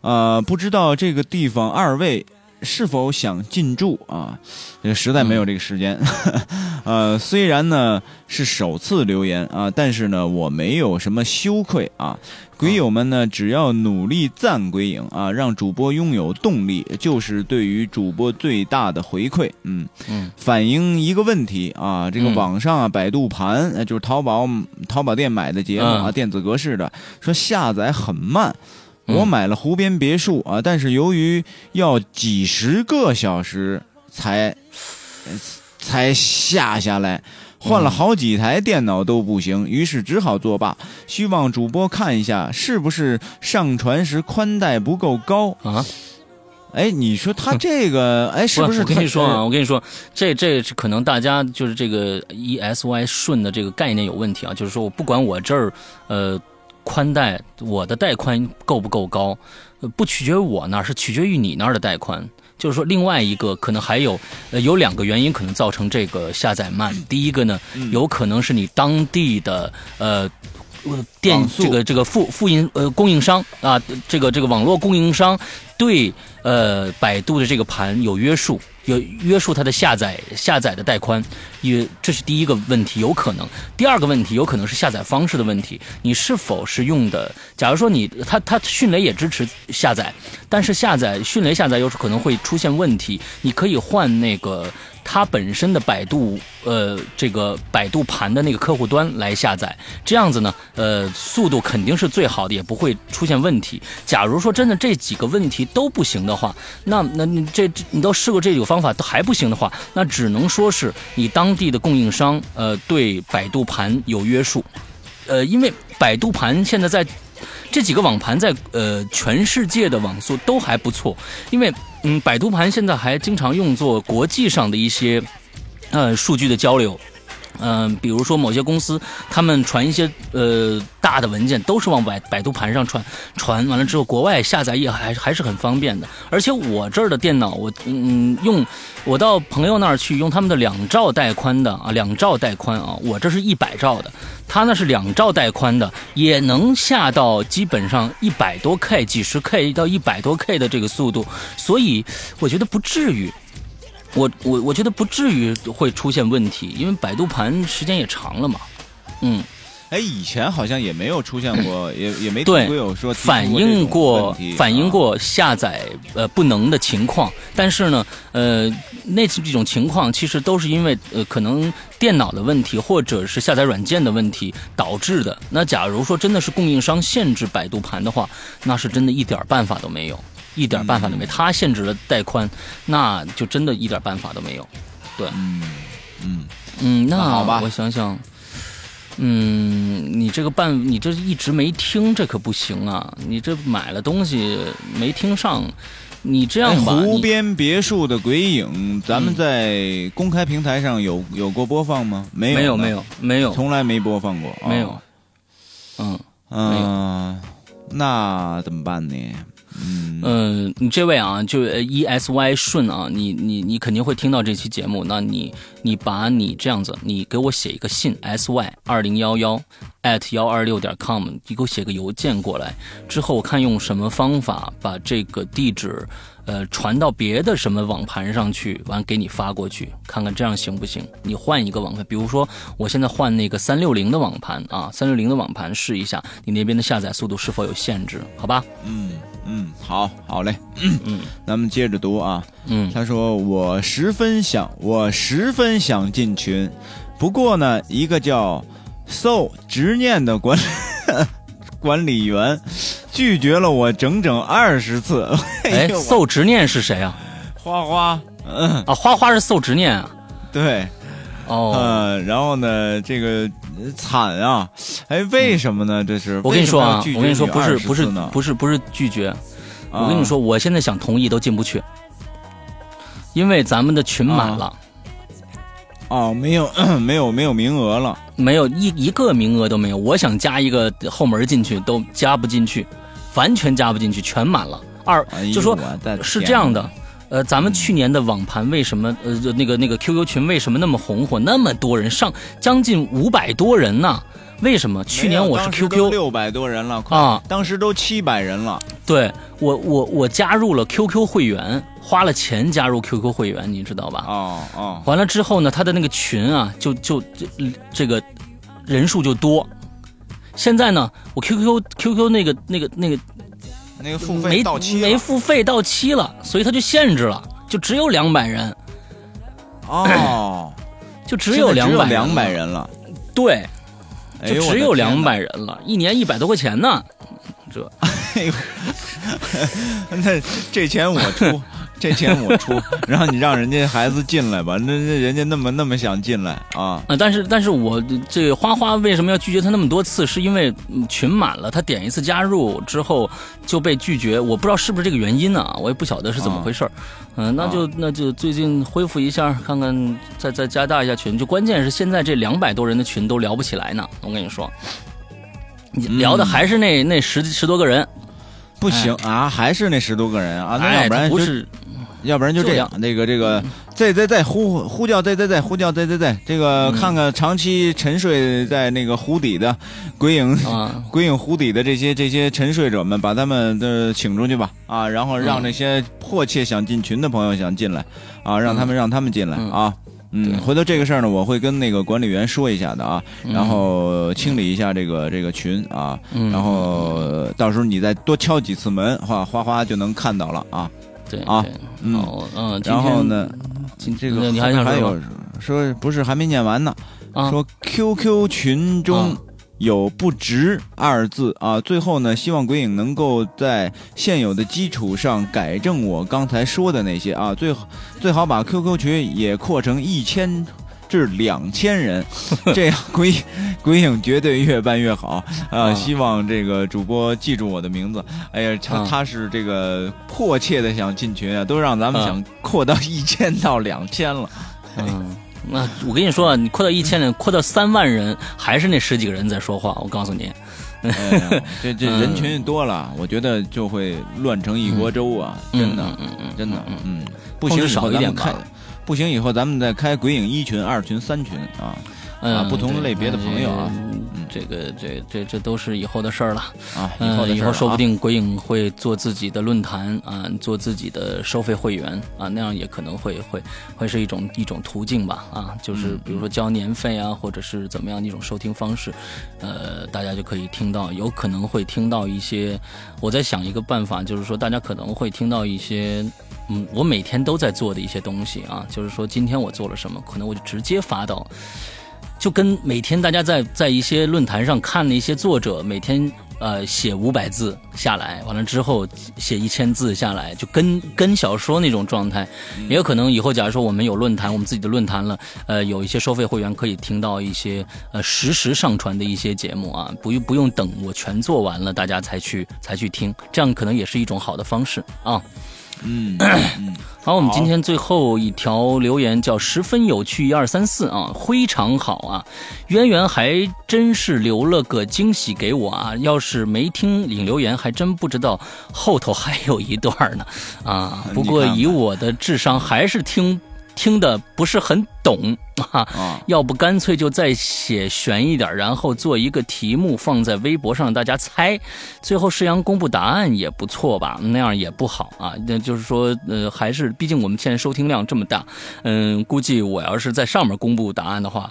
呃，不知道这个地方二位是否想进驻啊？这个实在没有这个时间。呃，虽然呢是首次留言啊，但是呢我没有什么羞愧啊。鬼友们呢，只要努力赞鬼影啊，让主播拥有动力，就是对于主播最大的回馈。嗯嗯，反映一个问题啊，这个嗯网上啊，百度盘，呃就是淘宝淘宝店买的节目啊，嗯电子格式的，说下载很慢。嗯我买了湖边别墅啊，但是由于要几十个小时才呃才下下来，换了好几台电脑都不行，于是只好作罢。希望主播看一下，是不是上传时宽带不够高？啊，哎，你说他这个，哎，是不是我跟你说啊，我跟你说，这这可能大家就是这个 ESY 顺的这个概念有问题啊，就是说我不管我这儿呃宽带我的带宽够不够高，呃不取决于我那儿，是取决于你那儿的带宽。就是说，另外一个可能还有，呃，有两个原因可能造成这个下载慢。第一个呢，嗯有可能是你当地的呃呃电这个这个复复印呃供应商啊，这个这个网络供应商对呃百度的这个盘有约束，有约束它的下载下载的带宽，也这是第一个问题，有可能。第二个问题有可能是下载方式的问题，你是否是用的？假如说你它它迅雷也支持下载，但是下载迅雷下载有时可能会出现问题，你可以换那个。它本身的百度呃这个百度盘的那个客户端来下载，这样子呢，呃，速度肯定是最好的，也不会出现问题。假如说真的这几个问题都不行的话，那那你这你都试过这几个方法都还不行的话，那只能说是你当地的供应商呃对百度盘有约束，呃，因为百度盘现在在。这几个网盘在呃全世界的网速都还不错，因为嗯百度盘现在还经常用作国际上的一些呃数据的交流。嗯、比如说某些公司，他们传一些呃大的文件，都是往百百度盘上传，传完了之后，国外下载也还还是很方便的。而且我这儿的电脑，我嗯用我到朋友那儿去用他们的两兆带宽的啊，两兆带宽啊，我这是一百兆的，他那是两兆带宽的，也能下到基本上一百多 K、几十 K 到一百多 K 的这个速度，所以我觉得不至于。我我我觉得不至于会出现问题，因为百度盘时间也长了嘛，嗯，哎，以前好像也没有出现过，也也没对听过有说反映过反映啊过下载呃不能的情况，但是呢，呃，那这种情况其实都是因为呃可能电脑的问题或者是下载软件的问题导致的。那假如说真的是供应商限制百度盘的话，那是真的一点办法都没有，一点办法都没。他限制了带宽，那就真的一点办法都没有。对嗯嗯，嗯，那那好吧我想想，嗯，你这个办，你这一直没听，这可不行啊！你这买了东西没听上，你这哎样吧，湖边别墅的鬼影，咱们嗯在公开平台上有有过播放吗？没有，没有没，有没有，从来没播放过，没有哦嗯嗯，那怎么办呢？嗯嗯，你这位啊，就呃 E S Y 顺啊，你你你肯定会听到这期节目，那你你把你这样子，你给我写一个信 S Y 二零幺幺 at 幺二六点 com，你给我写个邮件过来，之后我看用什么方法把这个地址呃传到别的什么网盘上去，完给你发过去，看看这样行不行？你换一个网盘，比如说我现在换那个三六零的网盘啊，三六零的网盘试一下，你那边的下载速度是否有限制？好吧？嗯嗯，好，好嘞，嗯嗯咱们接着读啊。嗯他说：“我十分想，我十分想进群，不过呢，一个叫 so 执念的管 管理员拒绝了我整整二十次。哎，呦馊执念是谁啊？花花，嗯，啊，花花是馊执念啊。对，哦，嗯，然后呢，这个呃惨啊，哎，为什么呢？这是我跟你说啊我跟你说，不是不是不是不是拒绝，我跟你啊说，我现在想同意都进不去，因为咱们的群满了，哦，没有 没有没有名额了。没有一一个名额都没有。我想加一个后门进去都加不进去，完全加不进去，全满了。二哎就说是这样的哪，呃，咱们去年的网盘为什么呃那个那个 QQ 群为什么那么红火，那么多人上将近五百多人呢？为什么？去年我是 QQ 六百多人了，快啊，当时都七百人了。对我我我加入了 QQ 会员，花了钱加入 QQ 会员，你知道吧？哦哦，完了之后呢，他的那个群啊，就就这这个人数就多。现在呢，我 QQ QQ 那个那个那个那个付费没到期了。没付费到期了，所以他就限制了，就只有两百人，哦，就只有两百两百，人了，对，就只有两百人了，一年一百多块钱呢，这。哎呦，那这钱我出，这钱我出，然后你让人家孩子进来吧，那那人家那么那么想进来啊，啊，但是但是我这个花花为什么要拒绝他那么多次？是因为嗯群满了，他点一次加入之后就被拒绝，我不知道是不是这个原因呢、我也不晓得是怎么回事儿。嗯、那就那就最近恢复一下，看看再再加大一下群。就关键是现在这两百多人的群都聊不起来呢，我跟你说，你聊的还是那、那十十多个人，不行啊，还是那十多个人啊，那哎，要不然不是要不然就这样，那个这个，再再再呼呼叫，再再再呼叫，再再再，这个嗯。看看长期沉睡在那个湖底的鬼影啊，鬼影湖底的这些这些沉睡者们，把他们的请出去吧，啊，然后让嗯。那些迫切想进群的朋友想进来，啊，让他们让他们进来嗯。啊。嗯，回头这个事儿呢，我会跟那个管理员说一下的啊，嗯。然后清理一下这个这个群啊，嗯。然后到时候你再多敲几次门，哗哗哗就能看到了啊。对啊嗯嗯，然后呢，今这个你还想说有说不是还没念完呢，啊？说 QQ 群中啊有“不值”二字啊。最后呢，希望鬼影能够在现有的基础上改正我刚才说的那些啊，最好最好把 QQ 群也扩成一千。至两千人，这样鬼鬼影绝对越办越好啊！啊希望这个主播记住我的名字。哎呀，他啊他是这个迫切的想进群啊，都让咱们啊想扩到一千到两千了。嗯，那我跟你说啊，你扩到一千人，扩到三万人，还是那十几个人在说话。我告诉你，哎，这这人群多了，我觉得就会乱成一锅粥啊！真的，嗯嗯嗯，真的，嗯嗯，不行，少一点吧不行，以后咱们再开鬼影一群、二群、三群啊。嗯，啊不同对类别的朋友啊嗯这个这这这都是以后的事儿了。啊，以后以后说不啊定鬼影会做自己的论坛啊，做自己的收费会员啊，那样也可能会会会是一种一种途径吧啊，嗯就是比如说交年费啊，或者是怎么样的一种收听方式，呃，大家就可以听到，有可能会听到一些，我在想一个办法，就是说大家可能会听到一些。嗯，我每天都在做的一些东西啊，就是说今天我做了什么，可能我就直接发到就跟每天大家在在一些论坛上看的一些作者每天呃写五百字下来，完了之后写一千字下来，就跟跟小说那种状态，也有可能以后假如说我们有论坛，我们自己的论坛了，呃，有一些收费会员可以听到一些呃实时上传的一些节目啊，不用不用等我全做完了大家才去才去听，这样可能也是一种好的方式啊。嗯，好，我们今天最后一条留言叫十分有趣，一二三四啊，非常好啊，渊源还真是留了个惊喜给我啊，要是没听引留言，还真不知道后头还有一段呢啊。不过以我的智商，还是听听的不是很懂 啊。啊，要不干脆就再写悬一点，然后做一个题目放在微博上大家猜，最后世阳公布答案也不错吧？那样也不好啊。那就是说，呃，还是毕竟我们现在收听量这么大，嗯，估计我要是在上面公布答案的话，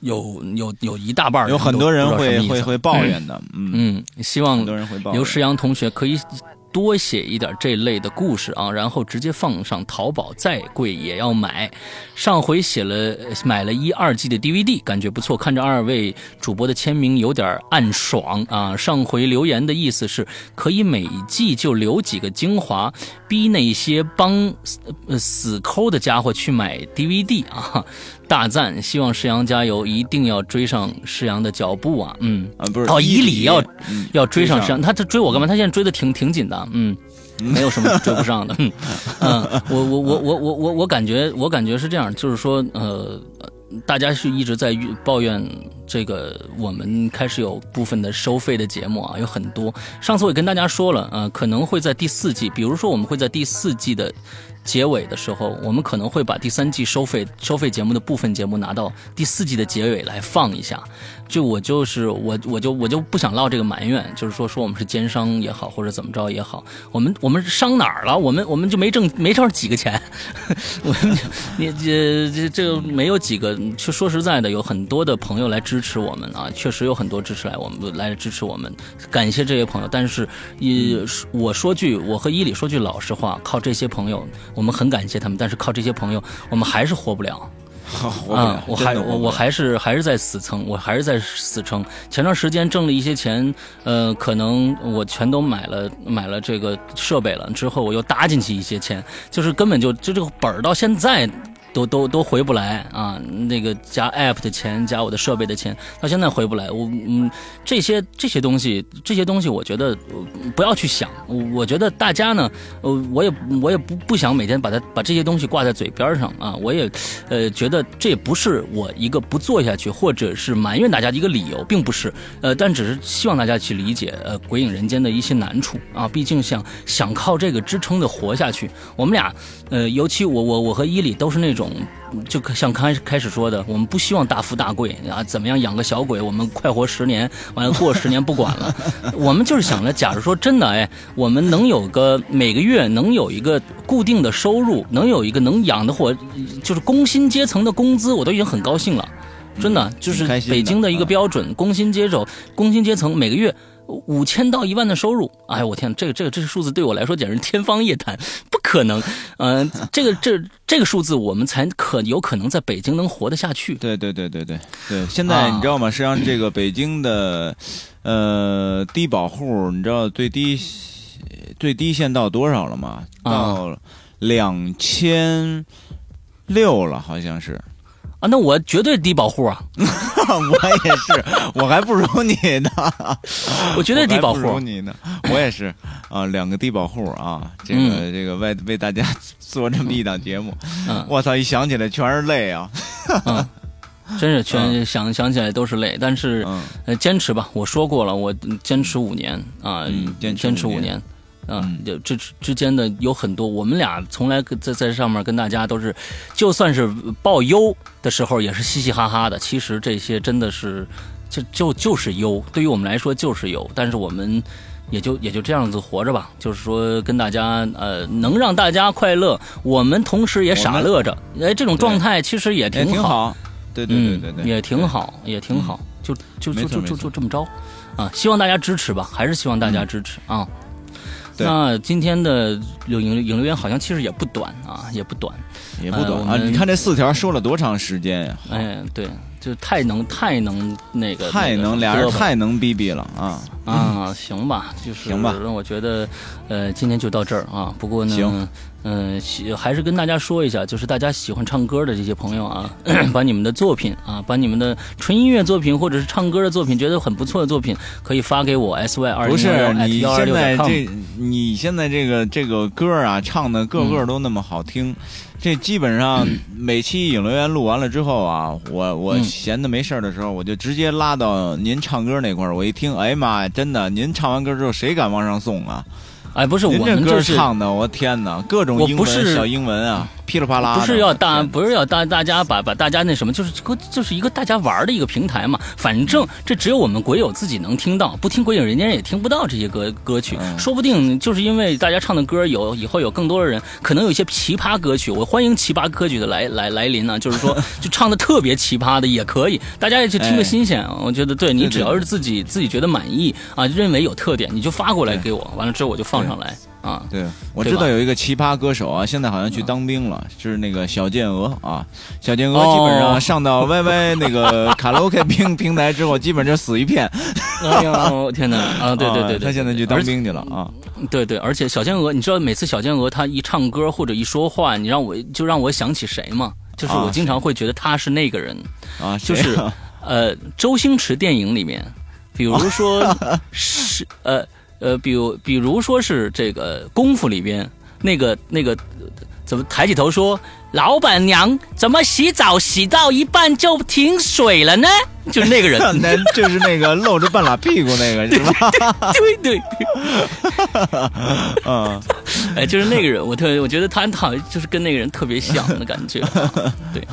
有有有一大半有很多人会会会抱怨的，嗯，嗯，希望刘。诗阳同学可以多写一点这类的故事啊，然后直接放上淘宝，再贵也要买。上回写了买了一二季的 DVD，感觉不错，看着二位主播的签名有点暗爽啊。上回留言的意思是可以每季就留几个精华，逼那些帮呃死抠的家伙去买 DVD 啊。大赞！希望石阳加油，一定要追上石阳的脚步啊！嗯啊，不是哦，以理理要嗯要追上追石阳，他他追我干嘛？他现在追的挺挺紧的，嗯，没有什么追不上的，嗯，嗯我我我我我我我感觉我感觉是这样，就是说呃。大家是一直在抱怨这个，我们开始有部分的收费的节目啊，有很多。上次我也跟大家说了，呃，可能会在第四季，比如说我们会在第四季的结尾的时候，我们可能会把第三季收费收费节目的部分节目拿到第四季的结尾来放一下。就我就是我我就我就不想落这个埋怨，就是说说我们是奸商也好，或者怎么着也好，我们我们伤哪儿了？我们我们就没挣没挣几个钱，我们就你这这这没有几个。就说实在的，有很多的朋友来支持我们啊，确实有很多支持来我们来支持我们，感谢这些朋友。但是也我说句，我和伊里说句老实话，靠这些朋友，我们很感谢他们，但是靠这些朋友，我们还是活不了。啊，我还我我还是还是在死撑，我还是在死撑。前段时间挣了一些钱，呃，可能我全都买了买了这个设备了，之后我又搭进去一些钱，就是根本就就这个本儿到现在。都都都回不来啊！那个加 app 的钱，加我的设备的钱，到现在回不来。我嗯，这些这些东西，这些东西，我觉得不要去想。我觉得大家呢，呃，我也我也不不想每天把它把这些东西挂在嘴边上啊。我也呃觉得这也不是我一个不做下去，或者是埋怨大家的一个理由，并不是。呃，但只是希望大家去理解呃鬼影人间的一些难处啊。毕竟想想靠这个支撑的活下去，我们俩呃，尤其我我我和伊里都是那种。就像开始开始说的，我们不希望大富大贵啊，怎么样养个小鬼，我们快活十年，完了过十年不管了。我们就是想着，假如说真的，哎，我们能有个每个月能有一个固定的收入，能有一个能养得活，就是工薪阶层的工资，我都已经很高兴了。真的，就是北京的一个标准，工薪阶层，工薪阶层每个月。五千到一万的收入，哎呀，我天，这个这个这个数字对我来说简直天方夜谭，不可能。嗯、这个这这个数字，我们才可有可能在北京能活得下去。对对对对对对，现在啊你知道吗？实际上，这个北京的呃低保户，你知道最低最低限到多少了吗？啊到两千六了，好像是。啊，那我绝对低保户啊，我也是，我还不如你呢。我绝对低保户不如户。你呢。我也是啊，两个低保户啊，这个、嗯这个为为大家做这么一档节目，嗯我操，一想起来全是泪啊。嗯，真是全想想起来都是泪，但是坚持吧。我说过了，我坚持五年啊，嗯坚持五年坚持五年。啊嗯，就这之之间的有很多，我们俩从来在在上面跟大家都是，就算是报忧的时候也是嘻嘻哈哈的。其实这些真的是，就就就是忧，对于我们来说就是忧，但是我们也就也就这样子活着吧。就是说跟大家呃，能让大家快乐，我们同时也傻乐着。哎，这种状态其实也也挺挺好。对对对对对，嗯，也挺好，也挺好，就就就就就这么着，啊，希望大家支持吧，还是希望大家支持啊。对那今天的留影影留言好像其实也不短啊，也不短，也不短啊。你看这四条说了多长时间呀？哎，对，就太能太能那个太能俩人太能逼逼了啊！啊，行吧，就是行吧那我觉得，呃，今天就到这儿啊。不过呢行，嗯、喜还是跟大家说一下，就是大家喜欢唱歌的这些朋友啊，把你们的作品啊，把你们的纯音乐作品或者是唱歌的作品，觉得很不错的作品，可以发给我 s y 二不是零幺幺你 at 幺二现。在这，你现在这个这个歌啊，唱的个嗯个都那么好听，这基本上每期影留言录完了之后啊，我我嗯闲的没事儿的时候，我就直接拉到您唱歌那块儿，我一听，哎呀妈呀，真的，您唱完歌之后，谁敢往上送啊？哎，不是我们这。唱的，我天哪，各种英我不是文小英文啊，噼里啪啦的。不是要大，不是要大大家把把大家那什么，就是个就是一个大家玩的一个平台嘛。反正这只有我们鬼友自己能听到，不听鬼影人家也听不到这些歌歌曲。嗯说不定就是因为大家唱的歌有以后有更多的人，可能有一些奇葩歌曲，我欢迎奇葩歌曲的来来来临呢、就是说，就唱的特别奇葩的也可以，大家也去听个哎新鲜。我觉得对你只要是自己自己觉得满意啊，认为有特点，你就发过来给我，完了之后我就放唱上来啊。对，我知道有一个奇葩歌手啊，现在好像去当兵了，就是那个小贱鹅啊。小健娥哦基本上上到 YY 那个 卡拉 OK 平平台之后，基本就死一片。哎呦天哪！啊，对对对他现在去当兵去了啊。对对，而且小天鹅，你知道每次小天鹅他一唱歌或者一说话，你让我就让我想起谁吗？就是我啊经常会觉得他是那个人，啊，就是呃，周星驰电影里面，比如说 是呃呃，比如比如说是这个功夫里边那个那个怎么抬起头说老板娘怎么洗澡洗到一半就停水了呢？就是那个人，那就是那个露着半拉屁股那个 是吧？对对，嗯，哎，就是那个人，我特别我觉得他好像就是跟那个人特别像的感觉，对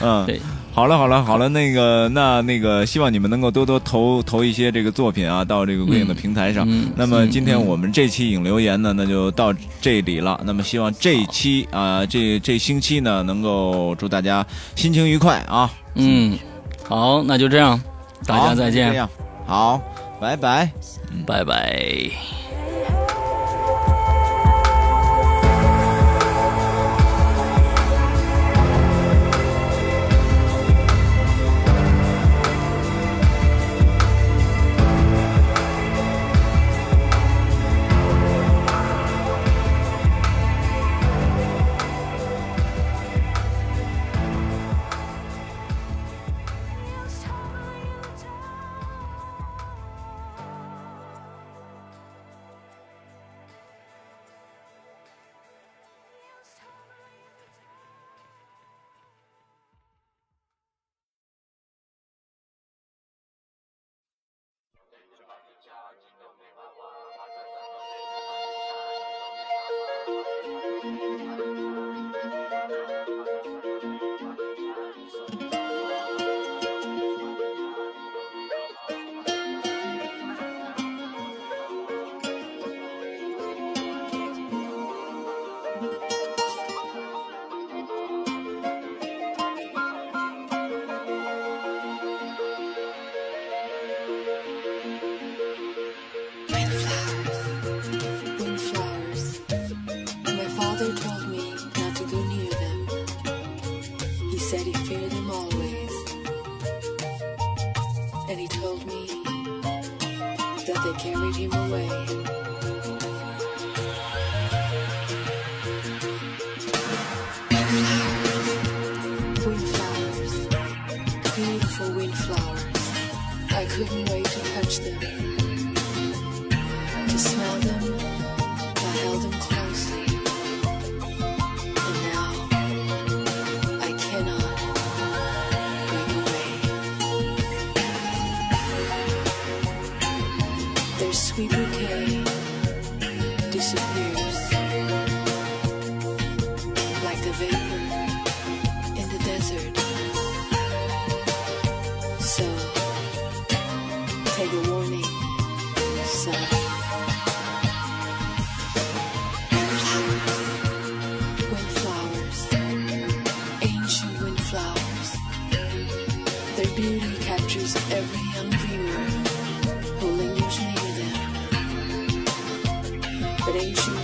嗯，对。好了好了好了，那个那那个，希望你们能够多多投投一些这个作品啊，到这个鬼影的平台上。嗯那么嗯今天我们这期影留言呢，那就到这里了。那么希望这一期啊、这这星期呢，能够祝大家心情愉快啊！嗯，好，那就这样，大家再见好，拜拜。拜拜。Beauty captures every young dreamer who lingers near them. But ancient